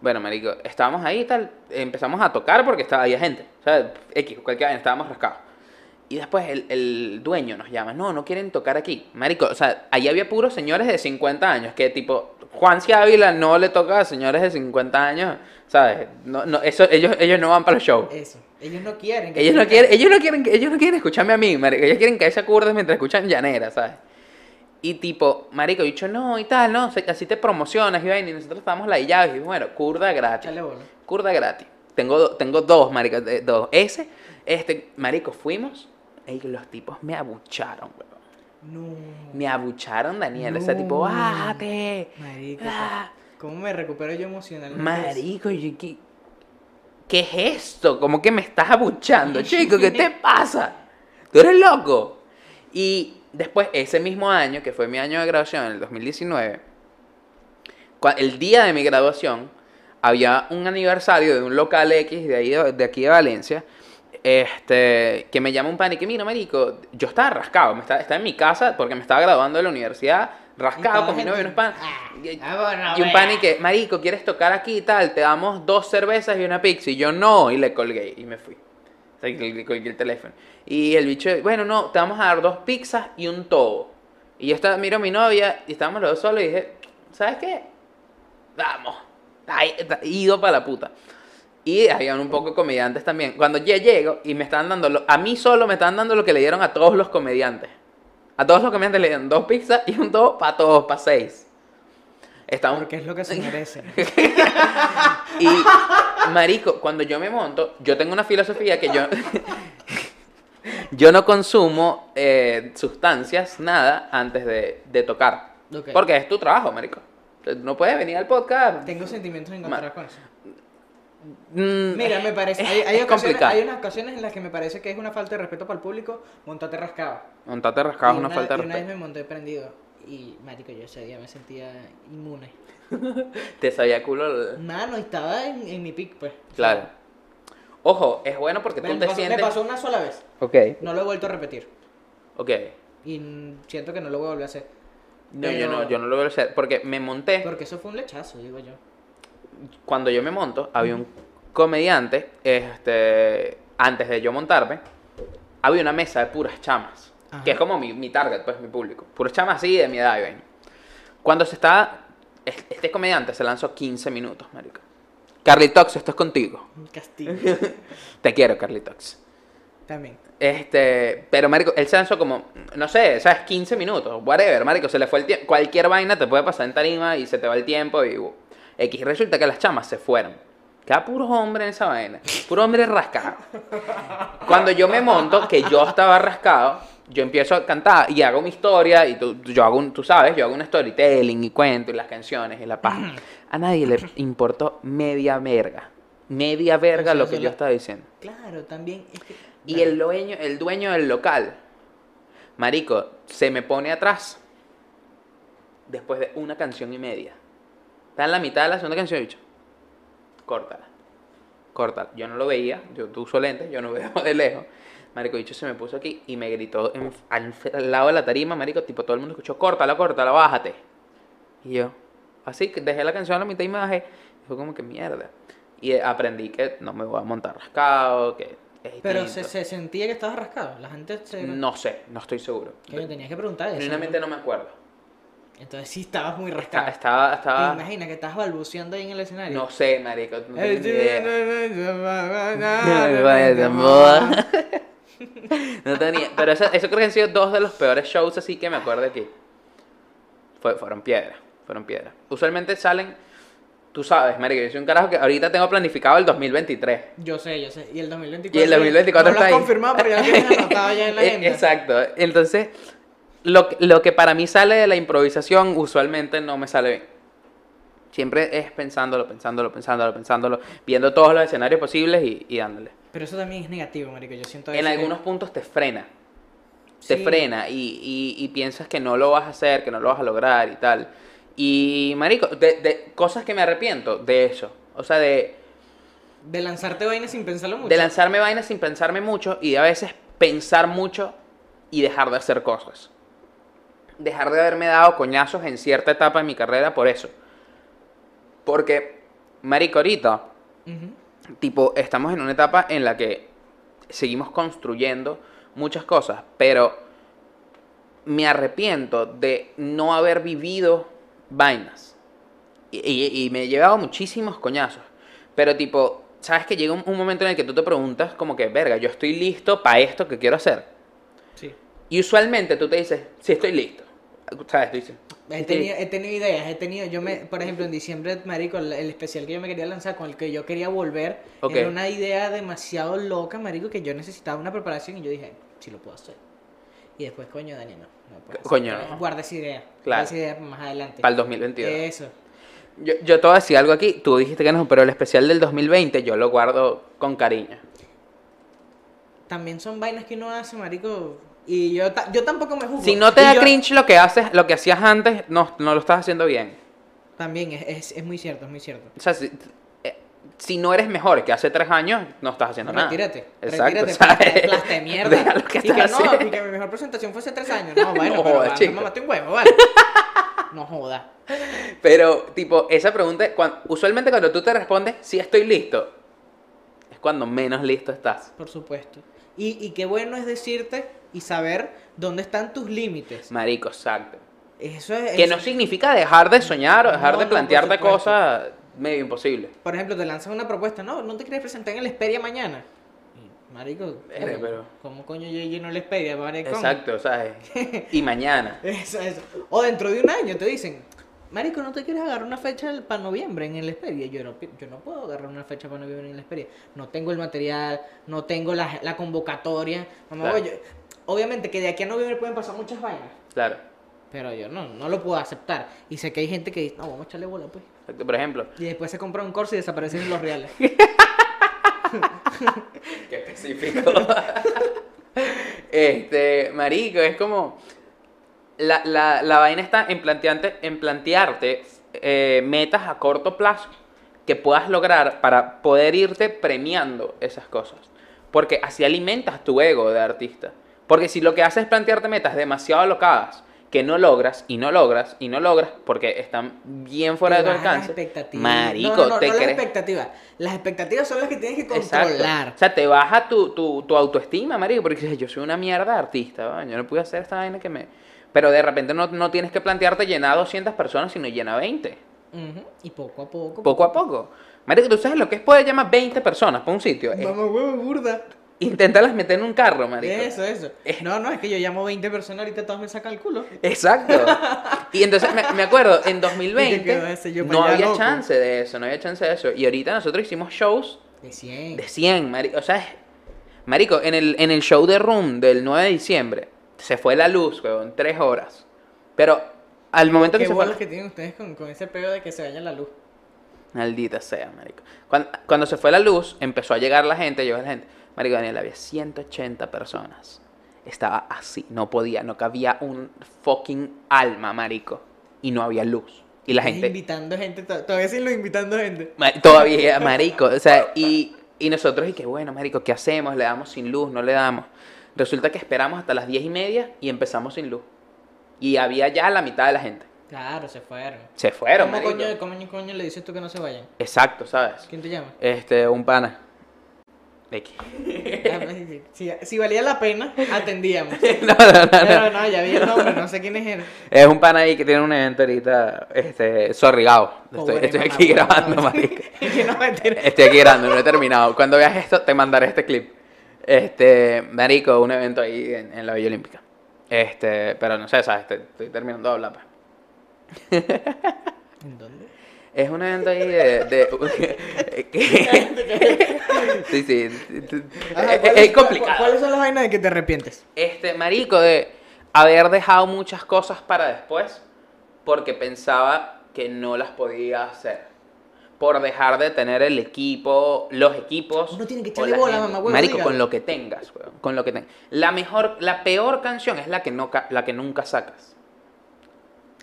Bueno, marico, estábamos ahí y tal, empezamos a tocar porque estaba, había gente, o sea, X, cualquier vaina, estábamos rascados. Y después el, el dueño nos llama, no, no quieren tocar aquí. Marico, o sea, ahí había puros señores de 50 años, que tipo, Juan C. Ávila no le toca a señores de 50 años, ¿sabes? No, no, eso, ellos, ellos no van para los shows. Eso. Ellos no quieren. que Ellos no quieren, ellos no quieren, ellos no quieren escucharme a mí, marico. Ellos quieren que esa curda mientras escuchan llanera, ¿sabes? Y tipo, marico, dicho no y tal, no, así te promocionas y y nosotros estábamos ladillados y bueno, curda gratis. Curda gratis. Tengo, tengo dos, marico, dos. Ese, este, marico, fuimos y los tipos me abucharon, weón. No. Me abucharon, Daniel. Ese tipo, No. bájate. Marico, Ah. ¿cómo me recupero yo emocionalmente? Marico, yo, ¿qué, ¿qué es esto? ¿Cómo que me estás abuchando, chico? ¿Qué te pasa? ¿Tú eres loco? Y después, ese mismo año, que fue mi año de graduación, en el 2019, cua- el día de mi graduación, había un aniversario de un local X de, ahí, de aquí de Valencia, este, que me llama un pan y que, mira, marico, yo estaba rascado, me estaba, estaba en mi casa porque me estaba graduando de la universidad, rascado con mi novio, unos pan. Ah, y, ah, un pan y que, marico, ¿quieres tocar aquí y tal? Te damos dos cervezas y una pizza. Y yo, no, y le colgué y me fui. Le colgué el teléfono. Y el bicho, bueno, no, te vamos a dar dos pizzas y un tobo. Y yo estaba, miro a mi novia y estábamos los dos solos y dije, ¿sabes qué? Vamos. Ido para la puta. Y había un poco de comediantes también. Cuando ya llego y me estaban dando, lo- a mí solo me estaban dando lo que le dieron a todos los comediantes. A todos los comediantes le dieron dos pizzas y un tobo para todos, para seis. Estamos, Porque es lo que se merece. y, marico, cuando yo me monto, yo tengo una filosofía que yo... yo no consumo eh, sustancias, nada, antes de, de tocar. Porque es tu trabajo, marico. No puedes venir al podcast. Tengo sentimientos encontrados con eso. Mm, Mira, me parece. Hay, hay es ocasiones, hay unas ocasiones en las que me parece que es una falta de respeto para el público montarte rascado. Montarte rascado Y es una, falta de y una vez respeto. me monté prendido. Y, marico, yo ese día me sentía inmune. Te sabía culo. Mano, estaba en, en mi pick, pues. Claro. Ojo, es bueno porque Me, tú me te pasó, me sientes. pasó una sola vez. Ok, No lo he vuelto a repetir. ok. Y siento que no lo voy a volver a hacer. No, yo no, yo no lo voy a hacer. Porque me monté. Porque eso fue un lechazo, digo yo. Cuando yo me monto, había un comediante, este, antes de yo montarme, había una mesa de puras chamas, Ajá. que es como mi, mi target, pues mi público, puras chamas así de mi edad y vaina. Cuando se está, es- este comediante se lanzó 15 minutos, marico. Carlitox, esto es contigo. Un castigo. Te quiero, Carlitox. También. Este, pero marico, él se lanzó como, no sé, sabes, 15 minutos, whatever, marico, se le fue el tiempo, cualquier vaina te puede pasar en tarima y se te va el tiempo y X resulta que las chamas se fueron. Queda puro hombre en esa vaina, puro hombre rascado. Cuando yo me monto, que yo estaba rascado, yo empiezo a cantar y hago mi historia y tú, yo hago un, tú sabes, yo hago un storytelling y cuento y las canciones y la paz. A nadie le importó media verga, media verga lo que yo estaba diciendo. Claro, también. Es que, Y el dueño, el dueño del local, marico, se me pone atrás después de una canción y media. Está en la mitad de la segunda canción y dicho, córtala, córtala. Yo no lo veía, yo uso lentes, yo no veo de lejos. Marico, dicho se me puso aquí y me gritó en- al, al lado de la tarima, marico, tipo todo el mundo escuchó, córtala, córtala, bájate. Y yo, así que dejé la canción a la mitad y me bajé. Y fue como que mierda. Y eh, aprendí que no me voy a montar rascado, que es Pero se, se sentía que estabas rascado. La gente se. No sé, no estoy seguro. Que me tenías que preguntar eso. Genuinamente no me acuerdo. Entonces sí estabas muy rascado. Estaba, ¿Te estaba, imaginas que estás balbuceando ahí en el escenario? no sé, marico, no tengo ni idea. no tenía, pero eso, eso creo que han sido dos de los peores shows así que me acuerdo aquí. Fue, fueron piedras, fueron piedras. Usualmente salen, tú sabes, marico, yo soy un carajo que ahorita tengo planificado el 2023. Yo sé, yo sé. Y el 2024. Y el 2024 no está lo ahí. has confirmado, pero ya lo tienes anotado ya en la Eh, agenda. Exacto. Entonces, lo, que- lo que para mí sale de la improvisación usualmente no me sale bien. Siempre es pensándolo, pensándolo, pensándolo, pensándolo, viendo todos los escenarios posibles y, y dándole. Pero eso también es negativo, marico. Yo siento En que- algunos puntos te frena. Te Sí. frena y, y- y piensas que no lo vas a hacer, que no lo vas a lograr y tal. Y, marico, de, de cosas que me arrepiento de eso. O sea, de, De lanzarte vainas sin pensarlo mucho. de lanzarme vainas sin pensarme mucho y de a veces pensar mucho y dejar de hacer cosas. Dejar de haberme dado coñazos en cierta etapa de mi carrera por eso. Porque, marico, ahorita, tipo, estamos en una etapa en la que seguimos construyendo muchas cosas, pero me arrepiento de no haber vivido vainas. Y, y- y me he llevado muchísimos coñazos. Pero tipo, ¿sabes que llega un, un momento en el que tú te preguntas como que, verga, yo estoy listo para esto que quiero hacer? Sí. Y usualmente tú te dices, sí, estoy listo. ¿Sabes? Tú dices, He "Sí, tenido, he tenido ideas, he tenido, yo me, por ejemplo, en diciembre, marico, el, el especial que yo me quería lanzar, con el que yo quería volver, Ok. era una idea demasiado loca, marico, que yo necesitaba una preparación y yo dije, sí lo puedo hacer. Y después, coño, Dani, no, no. Coño, no. Guarda esa idea, Claro. esa idea para más adelante. para el 2022. Eso. Yo, yo te voy a decir algo aquí, tú dijiste que no, pero el especial del 2020 yo lo guardo con cariño. También son vainas que uno hace, marico, y yo, yo tampoco me juzgo. Si no te da yo- cringe lo que haces, lo que hacías antes, no, no lo estás haciendo bien. También, es, es, es muy cierto, es muy cierto. O sea, si, eh, si no eres mejor que hace tres años, no estás haciendo nada. Retírate, Exacto. retírate, de mierda. deja lo que y que no, y que mi mejor presentación fue hace tres años. No, bueno, No pero chico. no mamaste un huevo, vale. No joda. Pero, tipo, esa pregunta, cuan- usualmente cuando tú te respondes, si estoy listo, es cuando menos listo estás. Por supuesto. Y, y qué bueno es decirte y saber dónde están tus límites. Marico, exacto. Eso es. Que eso- no significa dejar de soñar o dejar No, de no, plantearte supuesto. cosas medio imposibles. Por ejemplo, te lanzan una propuesta. No, no te quieres presentar en el Esperia mañana. Marico, ¿cómo, pero- ¿cómo coño yo lleno el Esperia, marico? Exacto, ¿sabes? Y mañana. Eso, eso. O dentro de un año te dicen, Marico, ¿no te quieres agarrar una fecha para noviembre en el Esperia? Yo no, yo no puedo agarrar una fecha para noviembre en el Esperia. No tengo el material, no tengo la, la convocatoria. Mamá, Claro. obviamente que de aquí a noviembre pueden pasar muchas vainas. Claro. Pero yo no, no lo puedo aceptar. Y sé que hay gente que dice, no, vamos a echarle bola, pues. Por ejemplo, Y después se compra un corso y desaparecen los reales. Qué específico. este, marico, es como. La, la, la vaina está en, planteante, en plantearte eh, metas a corto plazo que puedas lograr para poder irte premiando esas cosas. Porque así alimentas tu ego de artista. Porque si lo que haces es plantearte metas demasiado alocadas que no logras y no logras y no logras porque están bien fuera de Te tu bajan las alcance. expectativas. Marico, no, no, no, te no las expectativas. Las expectativas son las que tienes que Exacto. controlar. O sea, te baja tu, tu, tu autoestima, marico, porque dices, yo soy una mierda de artista, ¿va? yo no pude hacer esta vaina que me... Pero de repente no, no tienes que plantearte llenar 200 personas, sino llenar 20, Ujú, Y poco a poco. poco a poco. Marico, ¿tú sabes lo que es poder llamar 20 personas para un sitio? Vamos, huevo, burda. Inténtalas meter en un carro, marico. Eso, eso. No, no, es que yo llamo 20 personas ahorita todos me sacan el culo. Exacto. Y entonces me, me acuerdo, en Y te quedó 2020 ese no había loco. chance de eso, no había chance de eso. Y ahorita nosotros hicimos shows De 100. De 100, marico. O sea, marico, en el, en el show de Room del 9 de diciembre se fue la luz, weón, tres horas. Pero al momento que ¿Qué se fue... bolas que tienen ustedes con, con ese pedo de que se vaya la luz? Maldita sea, marico. Cuando, cuando se fue la luz, empezó a llegar la gente, llegó la gente. Marico, Daniel, había 180 personas. Estaba así, no podía, no cabía un fucking alma, marico. Y no había luz. Y la gente... invitando gente, to- todavía siguen invitando gente. Todavía, marico. O sea, y, y nosotros, y que bueno, marico, ¿qué hacemos? ¿Le damos sin luz? ¿No le damos? Resulta que esperamos hasta las diez y media y empezamos sin luz. Y había ya la mitad de la gente. Claro, se fueron. Se fueron, ¿Cómo coño, cómo coño le dices tú que no se vayan? Exacto, ¿sabes? ¿Quién te llama? Este, un pana. X. Ah, si, si- valía la pena, atendíamos. no, no, no, no. Pero no, ya vi el nombre, no sé quién es él. Es un pana ahí que tiene un evento ahorita, este, sorrigado. Estoy, Pobre estoy mamá, aquí bueno, grabando, que no. Estoy aquí grabando, no he terminado. Cuando veas esto, te mandaré este clip. Este, marico, un evento ahí en, en la Villa Olímpica. Este, pero no sé, ¿sabes? Estoy, estoy terminando de hablar. pues. ¿En dónde? Es un evento ahí de... de- sí, sí. Ajá, es, ¿cuáles- es complicado. ¿Cuáles son las vainas de que te arrepientes? Este, marico, de haber dejado muchas cosas para después porque pensaba que no las podía hacer. Por dejar de tener el equipo, los equipos. Uno tiene que echarle la bola, gente. mamá, huevo, Marico, con lo que tengas, weón, con lo que tengas. La mejor, la peor canción es la que no la que nunca sacas.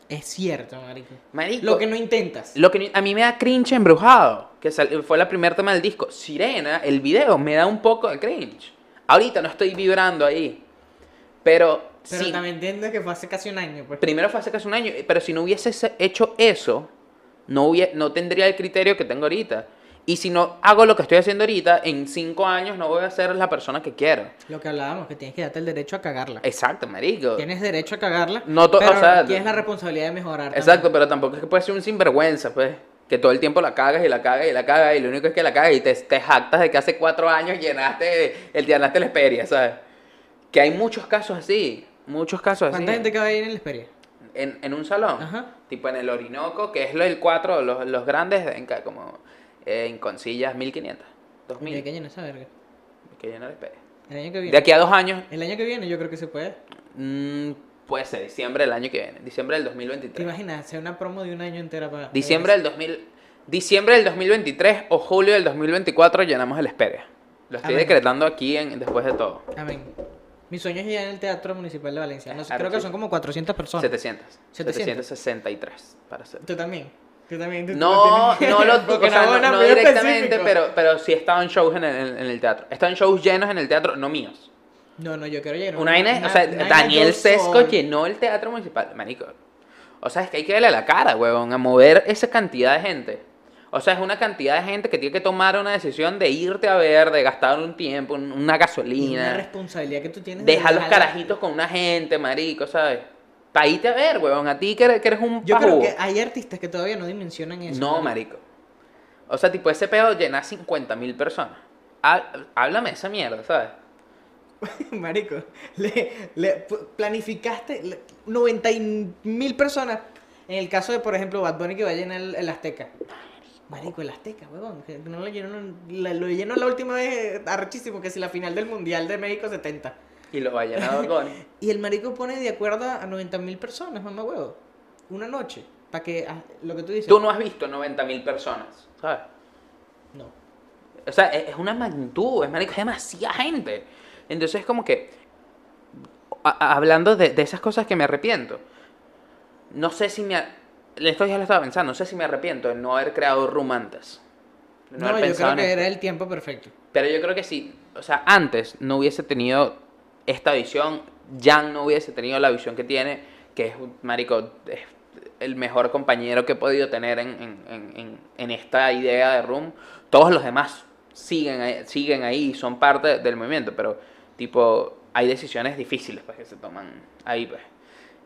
Es cierto, marico. Marico, Lo que no intentas. lo que a mí me da cringe embrujado, que sal- fue la primer tema del disco. Sirena, el video, me da un poco de cringe. Ahorita no estoy vibrando ahí. Pero, Pero también entiendes que fue hace casi un año, pues. primero fue hace casi un año, pero si no hubiese se- hecho eso, no, no tendría el criterio que tengo ahorita. Y si no hago lo que estoy haciendo ahorita, en cinco años no voy a ser la persona que quiero. Lo que hablábamos, que tienes que darte el derecho a cagarla. Exacto, marico. Tienes derecho a cagarla. No pero o sea, tienes la responsabilidad de mejorar. Exacto, pero tampoco es que puedes ser un sinvergüenza, pues. Que todo el tiempo la cagas y la cagas y la cagas y lo único es que la cagas y te, te jactas de que hace cuatro años llenaste el llenaste la Esperia, ¿sabes? Que hay muchos casos así, muchos casos así. ¿Cuánta gente que va a ir en la Esperia? En, en un salón, Ajá. Tipo en el Orinoco, que es lo del 4, los, los grandes, en como eh, en Concillas 1500, ¿Y 2000, hay que llenar esa verga? que llena la Esperia. El año que viene. De aquí a dos años, El año que viene yo creo que se puede. mm, puede ser diciembre del año que viene, diciembre del ¿Te 2023. imaginas? Hacer una promo de un año entera para... Diciembre del 2000, diciembre del 2023 o julio del 2024 llenamos el Esperia. Lo estoy Amén. decretando aquí en, después de todo. Amén. Mi sueño es llegar en el Teatro Municipal de Valencia. No creo que son como 400 personas. 700. 700. 763 para ser. Tú también. Tú también. tú- No, no, lo, Porque o sea, bueno, no, no muy directamente, pero, pero sí he estado en shows en el, en el teatro. He estado en shows llenos en el teatro, no míos. No, no, yo quiero llegar. Una vaina, o sea, una Daniel Sesco llenó el teatro municipal, marico. O sea, es que hay que darle a la cara, huevón, a mover esa cantidad de gente. O sea, es una cantidad de gente que tiene que tomar una decisión de irte a ver, de gastar un tiempo, un- una Y una gasolina. responsabilidad que tú tienes. de Dejar los carajitos con una gente, marico, ¿sabes? Para irte a ver, huevón. A ti que eres, un Yo creo que hay artistas que todavía no dimensionan eso. No, marico. O sea, tipo, ese pedo llena 50 mil personas. Há- Háblame de esa mierda, ¿sabes? Marico, le, planificaste le- 90 mil personas. En el caso de, por ejemplo, Bad Bunny que va a llenar el, el Azteca. Marico, el Azteca, huevón. que No lo llenó, la- lo la última vez arrechísimo, que si la final del Mundial de México 70. Y lo va a llenar Bad Bunny. Y el marico pone de acuerdo a 90 mil personas, mamá huevo. Una noche. Para que, ah, lo que tú dices. Tú no has visto 90 mil personas, ¿sabes? No. O sea, es es una magnitud, es, marico, es demasiada gente. Entonces, como que, a- a- hablando de, de esas cosas que me arrepiento, no sé si me... a- Esto ya lo estaba pensando, no sé si me arrepiento de no haber creado Room antes. No, haber yo pensado creo en que esto. era el tiempo perfecto. Pero yo creo que sí, o sea, antes no hubiese tenido esta visión, Jan no hubiese tenido la visión que tiene, que es, marico, es el mejor compañero que he podido tener en, en- en- en- esta idea de Room. Todos los demás siguen ahí, siguen ahí y son parte del movimiento, pero tipo, hay decisiones difíciles pues, que se toman ahí, pues.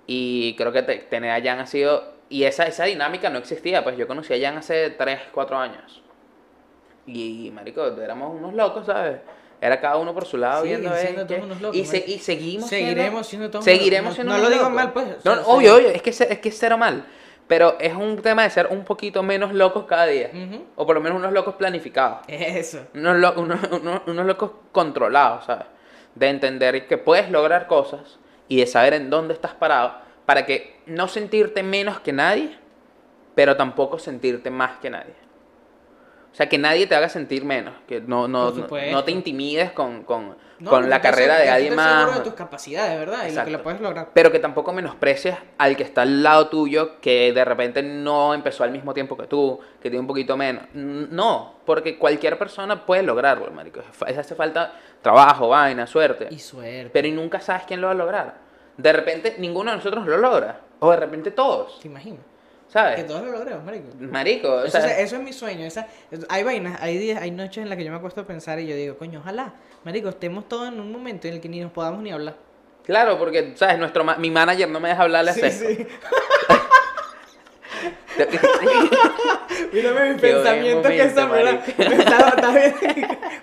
Y creo que te- tener a Jan ha sido... Y esa, esa dinámica no existía, pues yo conocí a Jan hace 3, 4 años. Y, marico, éramos unos locos, ¿sabes? Era cada uno por su lado Siguen viendo... siendo todos unos locos, y, se- marico. y seguimos Seguiremos siendo todos Seguiremos siendo no- lo digo mal, pues, No, no, sí. obvio, obvio, es que, es que cero mal. Pero es un tema de ser un poquito menos locos cada día. O por lo menos unos locos planificados. Eso. Unos, lo- unos, unos- unos locos controlados, ¿sabes? De entender que puedes lograr cosas y de saber en dónde estás parado para que no sentirte menos que nadie, pero tampoco sentirte más que nadie. O sea, que nadie te haga sentir menos, que no, no, no, te intimides con, con, No, con la carrera de alguien seguro más. de tus capacidades, ¿verdad? Y lo que Exacto. lo puedes lograr. Pero que tampoco menosprecies al que está al lado tuyo, que de repente no empezó al mismo tiempo que tú, que tiene un poquito menos. No, porque cualquier persona puede lograrlo, marico. Hace falta trabajo, vaina, suerte. Y suerte. Pero y nunca sabes quién lo va a lograr. De repente ninguno de nosotros lo logra. O de repente todos, ¿Te imaginas? Que ¿sabes? todos lo logremos, marico. Marico, o Eso, sea, es- eso es mi sueño. Esa, es- hay vainas, hay días, hay noches en las que yo me acuesto a pensar y yo digo, coño, ojalá, marico, estemos todos en un momento en el que ni nos podamos ni hablar. claro, porque, ¿sabes? Nuestro ma- mi manager no me deja hablarle a Sí, Sesco. sí. Mírame mis pensamientos que esa marico. está, está bien.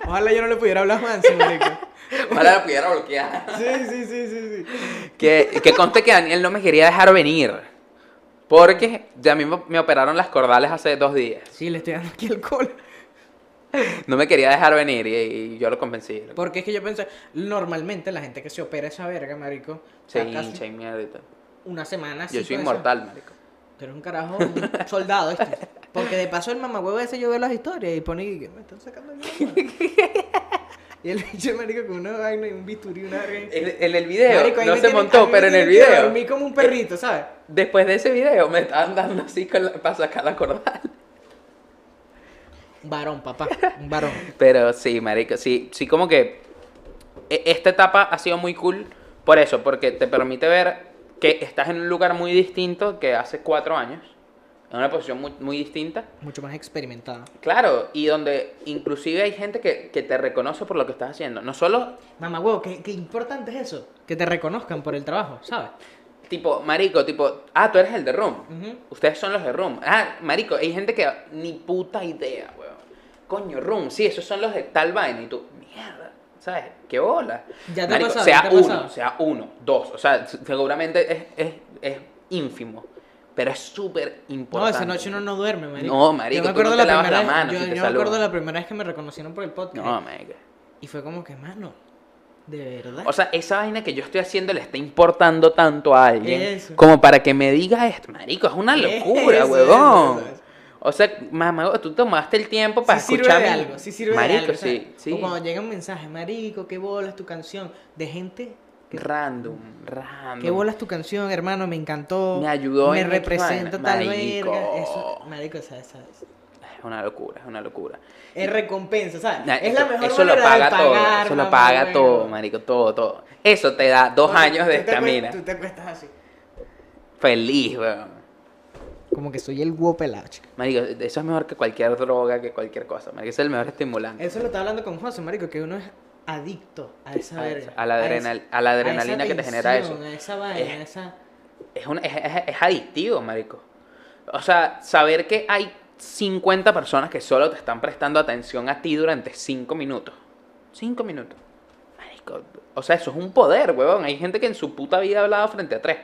Ojalá yo no le pudiera hablar más, marico. Ojalá la pudiera bloquear. Sí, sí, sí, sí, sí. Que, que conste que Daniel no me quería dejar venir. Porque ya a mí me- operaron las cordales hace dos días. Sí, le estoy dando aquí alcohol. No me quería dejar venir y, y yo lo convencí. Porque es que yo pensé, normalmente la gente que se opera esa verga, marico, Se hincha y tal. una semana Yo soy eso. inmortal, marico. Tú eres un carajo, un soldado, ¿viste? Porque de paso el mamagüevo ese yo veo las historias y pone que me están sacando el. Y el bicho marico con una vaina y un bisturí, una. En, en el video Marico, no se tienen- montó, pero en el video. dormir como un perrito, ¿sabes? Después de ese video me estaban dando así con la- para sacar la cordal. Un varón, papá, un varón. Pero sí, marico, sí, sí como que e- esta etapa ha sido muy cool por eso, porque te permite ver que estás en un lugar muy distinto que hace cuatro años, en una posición muy, muy distinta. Mucho más experimentada. Claro, y donde inclusive hay gente que, que te reconoce por lo que estás haciendo. No solo, Mamagüevo, ¿qué, qué importante es eso. Que te reconozcan por el trabajo, ¿sabes? tipo, marico, tipo, ah, tú eres el de Room. Ujú. Ustedes son los de Room. Ah, marico, hay gente que ni puta idea, weón. Coño, Room, sí, esos son los de tal vaina. Y tú, mierda, ¿sabes? ¿Qué bola? Ya te marico, pasado, sea ya te uno, pasado. sea uno, dos. O sea, seguramente es, es, es ínfimo. Pero es súper No, importante. esa noche uno no duerme, marico. No, marico, Yo me tú no acuerdo te la lavas primera la vez- mano yo, si te yo me acuerdo la primera vez que me reconocieron por el podcast. No, marico. Y fue como que, mano, de verdad. O sea, esa vaina que yo estoy haciendo le está importando tanto a alguien. Eso. Como para que me diga esto. Marico, es una locura, Eso, huevón. eso. O sea, mamá, tú tomaste el tiempo para sí sirve escuchar de algo, sí sirve Marico, de algo. sí, sí. O cuando llega un mensaje, marico, qué bolas tu canción, de gente, Random, random. qué bolas tu canción, hermano, me encantó. Me ayudó Me en representa tal verga. Eso, marico, ¿sabes? ¿sabes? Es una locura, es una locura. Es recompensa, ¿sabes? Nah, es la eso- mejor eso lo paga de todo, eso lo paga todo, marico, todo, todo. Eso te da dos años de estamina. Tú te acuestas así. Feliz, weón. Como que soy el pelado, chico. Marico, eso es mejor que cualquier droga, que cualquier cosa. Marico, ese es el mejor estimulante. Eso lo estaba hablando con José, marico, que uno es adicto a esa A verga. a la adrenal- esa- a la adrenalina que te genera eso. A esa vaina, Es- a esa... Es, un- es, es- es adictivo, marico. O sea, saber que hay 50 personas que solo te están prestando atención a ti durante 5 minutos. 5 minutos. Marico, o sea, eso es un poder, huevón. Hay gente que en su puta vida ha hablado frente a tres.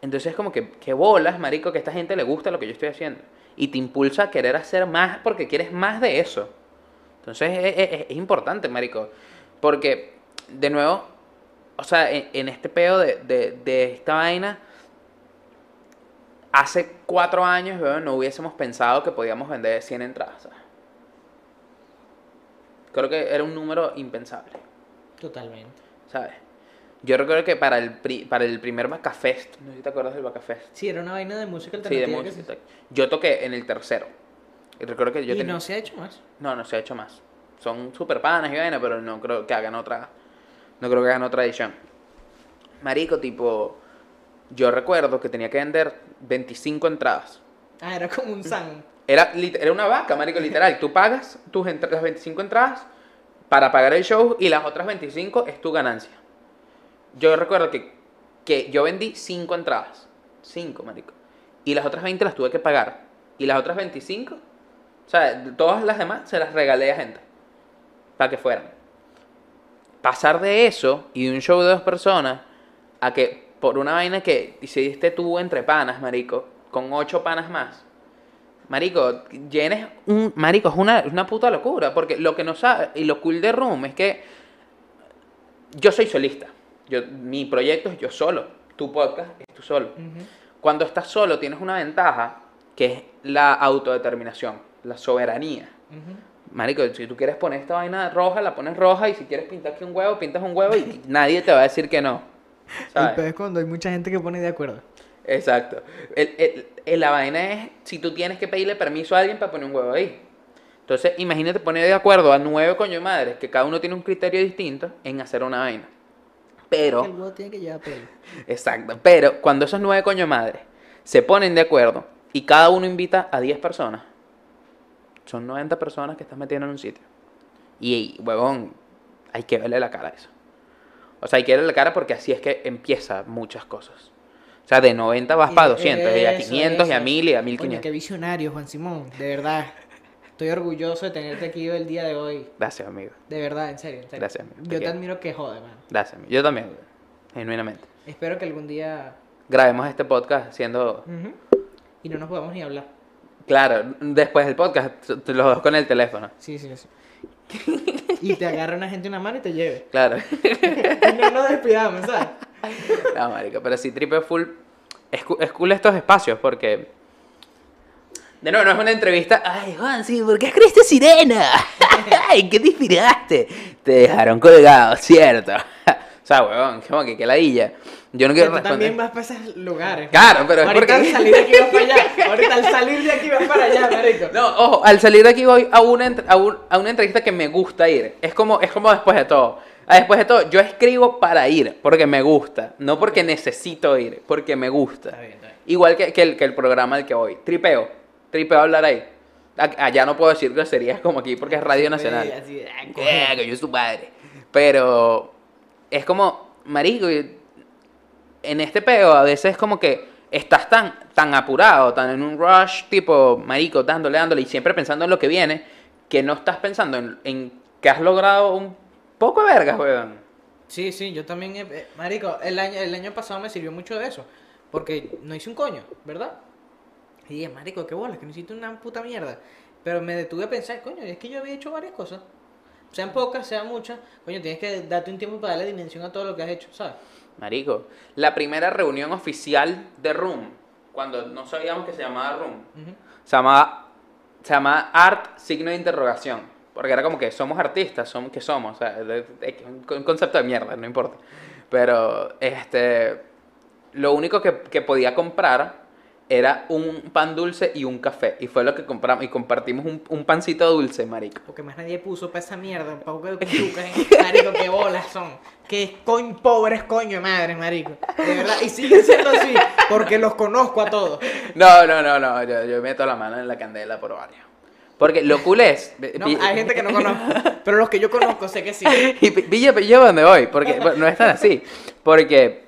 Entonces es como que, que bolas, marico, que a esta gente le gusta lo que yo estoy haciendo. Y te impulsa a querer hacer más porque quieres más de eso. Entonces es, es- es importante, marico. Porque, de nuevo, o sea, en, en este pedo de, de- de esta vaina, hace cuatro años, weón, no hubiésemos pensado que podíamos vender 100 entradas. ¿sabes? Creo que era un número impensable, Totalmente. ¿sabes? Yo recuerdo que para el, pri- para el primer Bacafest, no sé si te acuerdas del Bacafest. Sí, era una vaina de música Sí, de alternativa. música. Yo toqué en el tercero. Y recuerdo que yo y tenía... no se ha hecho más. No, no se ha hecho más. Son super panas y vaina, pero no creo que hagan otra. No creo que hagan otra edición. Marico, tipo. Yo recuerdo que tenía que vender 25 entradas. Ah, era como un san. Era, era una vaca, marico, literal. Tú pagas tus las 25 entradas para pagar el show y las otras 25 es tu ganancia. Yo recuerdo que, que yo vendí 5 entradas. 5, marico. Y las otras 20 las tuve que pagar. Y las otras 25, o sea, todas las demás se las regalé a gente. Para que fueran. Pasar de eso y de un show de dos personas a que por una vaina que decidiste tú entre panas, marico, con ocho panas más. Marico, llenes un. Marico, es una, una puta locura. Porque lo que no sabe. Y lo cool de Room es que. Yo soy solista. Yo, mi proyecto es yo solo. Tu podcast es tú solo. Cuando estás solo tienes una ventaja que es la autodeterminación, la soberanía. Marico, si tú quieres poner esta vaina roja, la pones roja. Y si quieres pintar aquí un huevo, pintas un huevo y nadie te va a decir que no. El ¿sabes? peor es cuando hay mucha gente que pone de acuerdo. Exacto. El- el- el- la vaina es si tú tienes que pedirle permiso a alguien para poner un huevo ahí. Entonces, imagínate poner de acuerdo a nueve coño madres, que cada uno tiene un criterio distinto en hacer una vaina. Pero, El huevo tiene que llevar pelo. exacto, pero cuando esos nueve coño madres se ponen de acuerdo y cada uno invita a 10 personas, son 90 personas que estás metiendo en un sitio. Y, huevón, hay que verle la cara a eso. O sea, hay que verle la cara porque así es que empieza muchas cosas. O sea, de 90 vas para 200, y a Eso, 500, y a eso. 1000, y a Coño, 1500. qué visionario, Juan Simón. De verdad. Estoy orgulloso de tenerte aquí el día de hoy. Gracias, amigo. De verdad, en serio. en serio. Gracias, amigo. Yo te admiro que jode, man. Gracias, amigo. Yo también, genuinamente. Espero que algún día. Grabemos este podcast siendo... Y no nos podamos ni hablar. Claro, después del podcast, los dos con el teléfono. Sí, sí, sí. y te agarra una gente una mano y te lleve. Claro. Y no nos despidamos, ¿sabes? No, marico, pero sí, triple full. Es, cu- es cool estos espacios porque. De nuevo, no es una entrevista. Ay, Juan, sí, ¿por qué escribiste sirena? Ay, ¿qué te inspiraste? Te dejaron colgado, ¿cierto? O sea, huevón, como que qué ladilla. Yo no quiero tú responder. también vas para esos lugares. Claro, pero es Ahorita porque- al salir de aquí vas para allá. Ahorita al salir de aquí vas para allá, marico. No, ojo, al salir de aquí voy a una, ent- a, un- a una entrevista que me gusta ir. Es como, es como después de todo. Ah, Después de todo, yo escribo para ir, porque me gusta. No porque necesito ir, porque me gusta. Está bien, está bien. Igual que, que el, que el programa al que voy. Tripeo. Tripeo hablar ahí. Allá no puedo decir groserías como aquí porque es Radio Nacional. Así que yo soy su padre. Pero es como, marico, en este peo a veces es como que estás tan, tan apurado, tan en un rush, tipo, marico, dándole, dándole, y siempre pensando en lo que viene, que no estás pensando en, en que has logrado un poco de vergas, weón. Sí, sí, yo también, he- eh, marico, el año, el año pasado me sirvió mucho de eso, porque no hice un coño, ¿verdad? Y dije, marico, qué bola, que no una puta mierda. Pero me detuve a pensar, coño, es que yo había hecho varias cosas. Sean pocas, sean muchas, coño, tienes que darte un tiempo para darle dimensión a todo lo que has hecho, ¿sabes? Marico, la primera reunión oficial de Room, cuando no sabíamos que se llamaba Room, se llamaba, se llamaba Art signo de interrogación. Porque era como que somos artistas, somos que somos, o sea, un concepto de mierda, no importa. Pero este lo único que, que podía comprar era un pan dulce y un café. Y fue lo que compramos. Y compartimos un, un pancito dulce, marico. Porque más nadie puso para esa mierda, un poco de cuchucas, marico, qué bolas son. Qué coño, pobres coño madre, marico. De verdad, y siguen siendo así. Porque los conozco a todos. No, no, no, no. Yo, yo meto la mano en la candela por varios. Porque lo cool es. No, hay gente que no conozco. Pero los que yo conozco sé que sí. Y pi- pilla, pilla dónde voy, porque no es tan así. Porque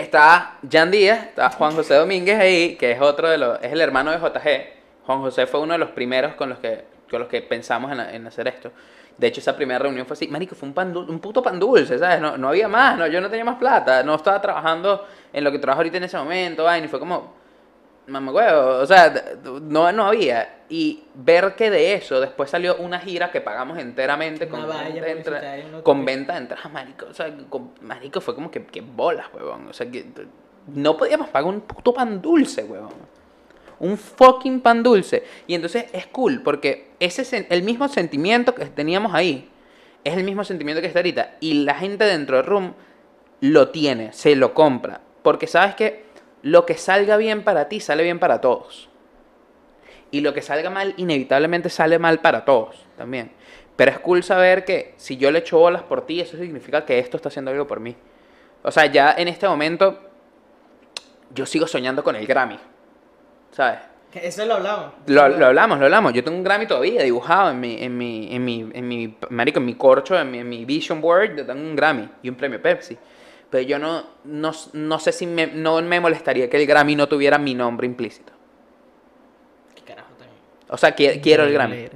está Jan Díaz, está Juan José Domínguez ahí, que es otro de los, es el hermano de JG. Juan José fue uno de los primeros con los que, con los que pensamos en, en hacer esto. De hecho, esa primera reunión fue así, marico, fue un, pan un puto pan dulce, ¿sabes? No, no había más, no, yo no tenía más plata, no estaba trabajando en lo que trabajo ahorita en ese momento, vaina, y fue como, mamá o sea, no, no había. Y ver que de eso después salió una gira que pagamos enteramente Una con, valla venta de entra- con venta de entradas, marico. O sea, con- marico fue como que, que bolas, huevón. O sea, que no podíamos pagar un puto pan dulce, huevón. Un fucking pan dulce. Y entonces es cool porque ese el mismo sentimiento que teníamos ahí es el mismo sentimiento que está ahorita. Y la gente dentro del room lo tiene, se lo compra. Porque sabes que lo que salga bien para ti sale bien para todos. Y lo que salga mal, inevitablemente sale mal para todos también. Pero es cool saber que si yo le echo bolas por ti, eso significa que esto está haciendo algo por mí. O sea, ya en este momento, yo sigo soñando con el Grammy. ¿Sabes? Eso lo hablamos. Lo, lo hablamos, lo hablamos. Yo tengo un Grammy todavía dibujado en mi, en mi, en mi, en mi, marico, en mi corcho, en mi, en mi vision board, yo tengo un Grammy y un premio Pepsi. Pero yo no, no, no sé si me, no me molestaría que el Grammy no tuviera mi nombre implícito. O sea, qui- quiero el Grammy.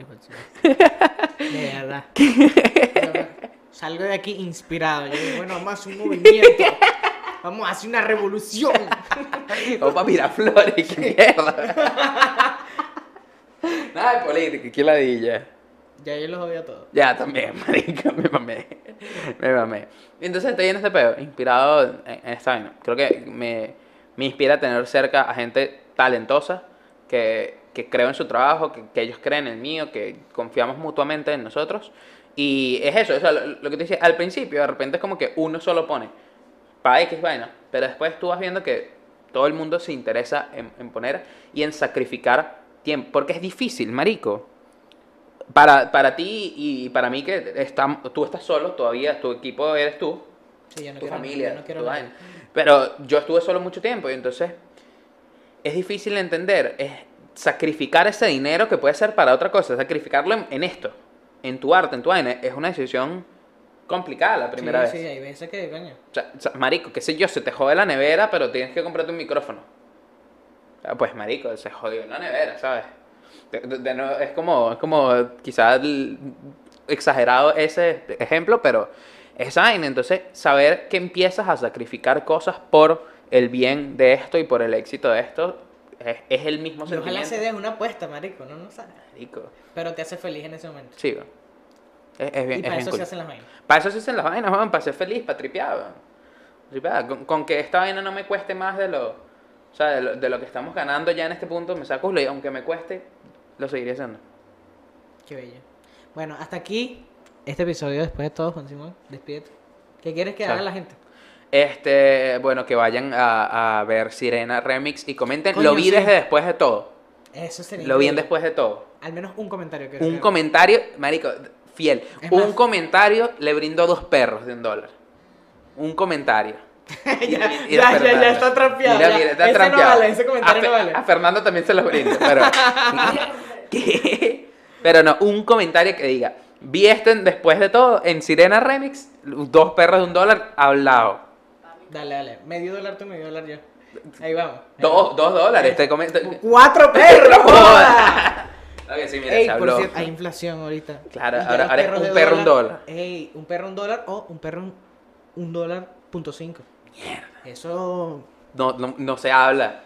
De verdad. Salgo de aquí inspirado. Yo digo, bueno, vamos a hacer un movimiento. Vamos a hacer una revolución. Para Miraflores, qué mierda. Nada de política, qué ladilla. Ya yo los odio a todos. Ya, también, marica, me mamé. Me mamé. Entonces estoy en este pedo, inspirado en, esta vaina. Creo que me, me inspira tener cerca a gente talentosa, que, que creo en su trabajo, que, que ellos creen en el mío, que confiamos mutuamente en nosotros. Y es eso, o sea, lo, lo que te decía, al principio de repente es como que uno solo pone para X vaina, pero después tú vas viendo que todo el mundo se interesa en, en poner y en sacrificar tiempo, porque es difícil, marico. Para, para ti y para mí que está, tú estás solo, todavía tu equipo eres tú, Sí, yo no tu quiero, familia, yo no quiero tu vaina. Pero yo estuve solo mucho tiempo y entonces es difícil entender, es sacrificar ese dinero que puede ser para otra cosa, sacrificarlo en, en esto, en tu arte, en tu vaina, es una decisión complicada la primera sí, vez. Sí, hay veces que, coño. O sea, o sea, marico, qué sé yo, se te jode la nevera, pero tienes que comprarte un micrófono. O sea, pues, marico, se jodió la nevera, ¿sabes? De- de- de nuevo, es como, es como quizás exagerado ese ejemplo, pero es vaina. Entonces, saber que empiezas a sacrificar cosas por el bien de esto y por el éxito de esto es, es el mismo Y ojalá sentimiento. se dé una apuesta, marico, no no sabes. Marico, Pero te hace feliz en ese momento. sí, weón. es, es bien, y para eso cool. se hacen las vainas. Para eso se hacen las vainas, weón, para ser feliz, para tripear. Tripear. Con, con que esta vaina no me cueste más de lo, o sea, de lo, de lo que estamos ganando ya en este punto, me saco y aunque me cueste, lo seguiré haciendo. Qué bello. Bueno, hasta aquí este episodio después de todo, Juan Simón. Despídete. ¿Qué quieres que haga la gente? Este, bueno, que vayan a, a ver Sirena Remix y comenten. Coño, lo vi sí. desde después de todo. Eso sería. Lo vi en después de todo. Al menos un comentario. Que Un comentario, marico, fiel. Es un más- comentario le brindó dos perros de un dólar. Un comentario. ya, Y- y- y ya, está trampeado. Mira, ya. mira, está ese trampeado. no vale, ese comentario a, no vale. a Fernando también se los brindo, pero. ¿Qué? Pero no, un comentario que diga: Vi este en- después de todo en Sirena Remix, dos perros de un dólar hablado. Dale, dale. Medio dólar tú, medio dólar yo. Ahí vamos. Ahí Dos, dos dólares, te comento. ¡Cuatro perros! joda! Ok, sí, mira, Ey, se por habló. cierto, hay inflación ahorita. Claro, ahora- es un perro, un dólar. Ey, un perro un dólar o un perro un, un dólar punto cinco. Mierda. Eso No, no, no se habla.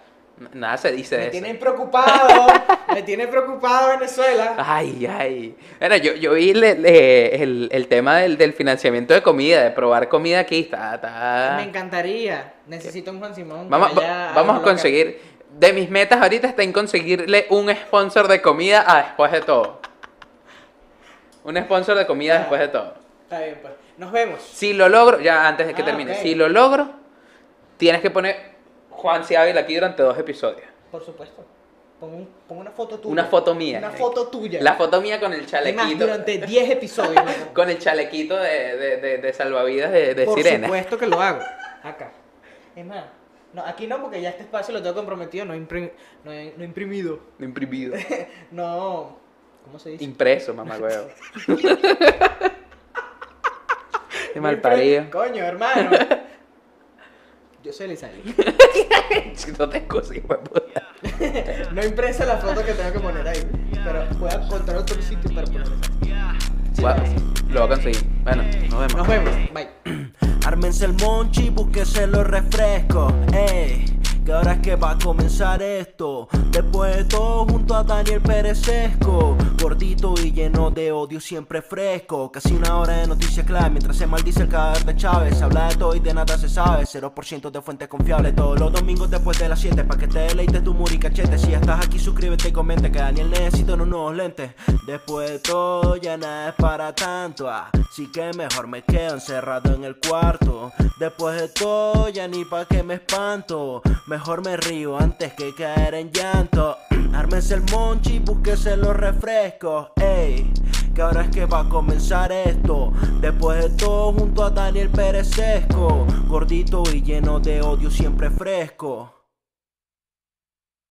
Nada se dice de me eso. tiene preocupado. me tiene preocupado Venezuela. Ay, ay. Bueno, yo, yo vi le- le- el, el tema del, del financiamiento de comida, de probar comida aquí. Está, está- Me encantaría. Necesito un Juan Simón. Vamos, vaya va- a vamos a conseguir. De mis metas ahorita está en conseguirle un sponsor de comida a después de todo. Un sponsor de comida después de todo. Está bien, pues. Nos vemos. Si lo logro, ya antes de que Ah, termine, si lo logro, tienes que poner Juan C. Ávila aquí durante dos episodios. Por supuesto. Pon, un- pon una foto tuya. Una foto mía. Una foto tuya. La foto mía con el chalequito. durante 10 episodios. Con el chalequito de, de, de- de salvavidas de, de Por sirena. supuesto que lo hago. Acá. Es más, No, aquí no, porque ya este espacio lo tengo comprometido, no, imprim- no, no imprimido. Imprimido. No. ¿Cómo se dice? Impreso, mamá huevo. Qué No mal parido. Coño, hermano. Yo soy Elizabeth. No te puta. No impresa la foto que tengo que poner ahí. Pero voy a encontrar otro sitio para poner esa. Bueno, lo voy a conseguir. Bueno, nos vemos. Nos vemos. Bye. Ármense el monchi, búsquese los refrescos, ey. Que ahora es que va a comenzar esto. Después de todo, junto a Daniel Pérez Sesco. Gordito y lleno de odio, siempre fresco. Casi una hora de noticias clave. Mientras se maldice el cadáver de Chávez. Se habla de todo y de nada se sabe. 0% de fuentes confiables. Todos los domingos después de las 7. Pa' que te deleites tu muri cachete. Si estás aquí, suscríbete y comente. Que Daniel necesita unos nuevos lentes. Después de todo, ya nada es para tanto. Así que mejor me quedo encerrado en el cuarto. Después de todo, ya ni pa' que me espanto. Mejor me río antes que caer en llanto. Ármense el monchi, búsquese los refrescos. Ey, que ahora es que va a comenzar esto. Después de todo, junto a Daniel Pérez Sesco. Gordito y lleno de odio, siempre fresco.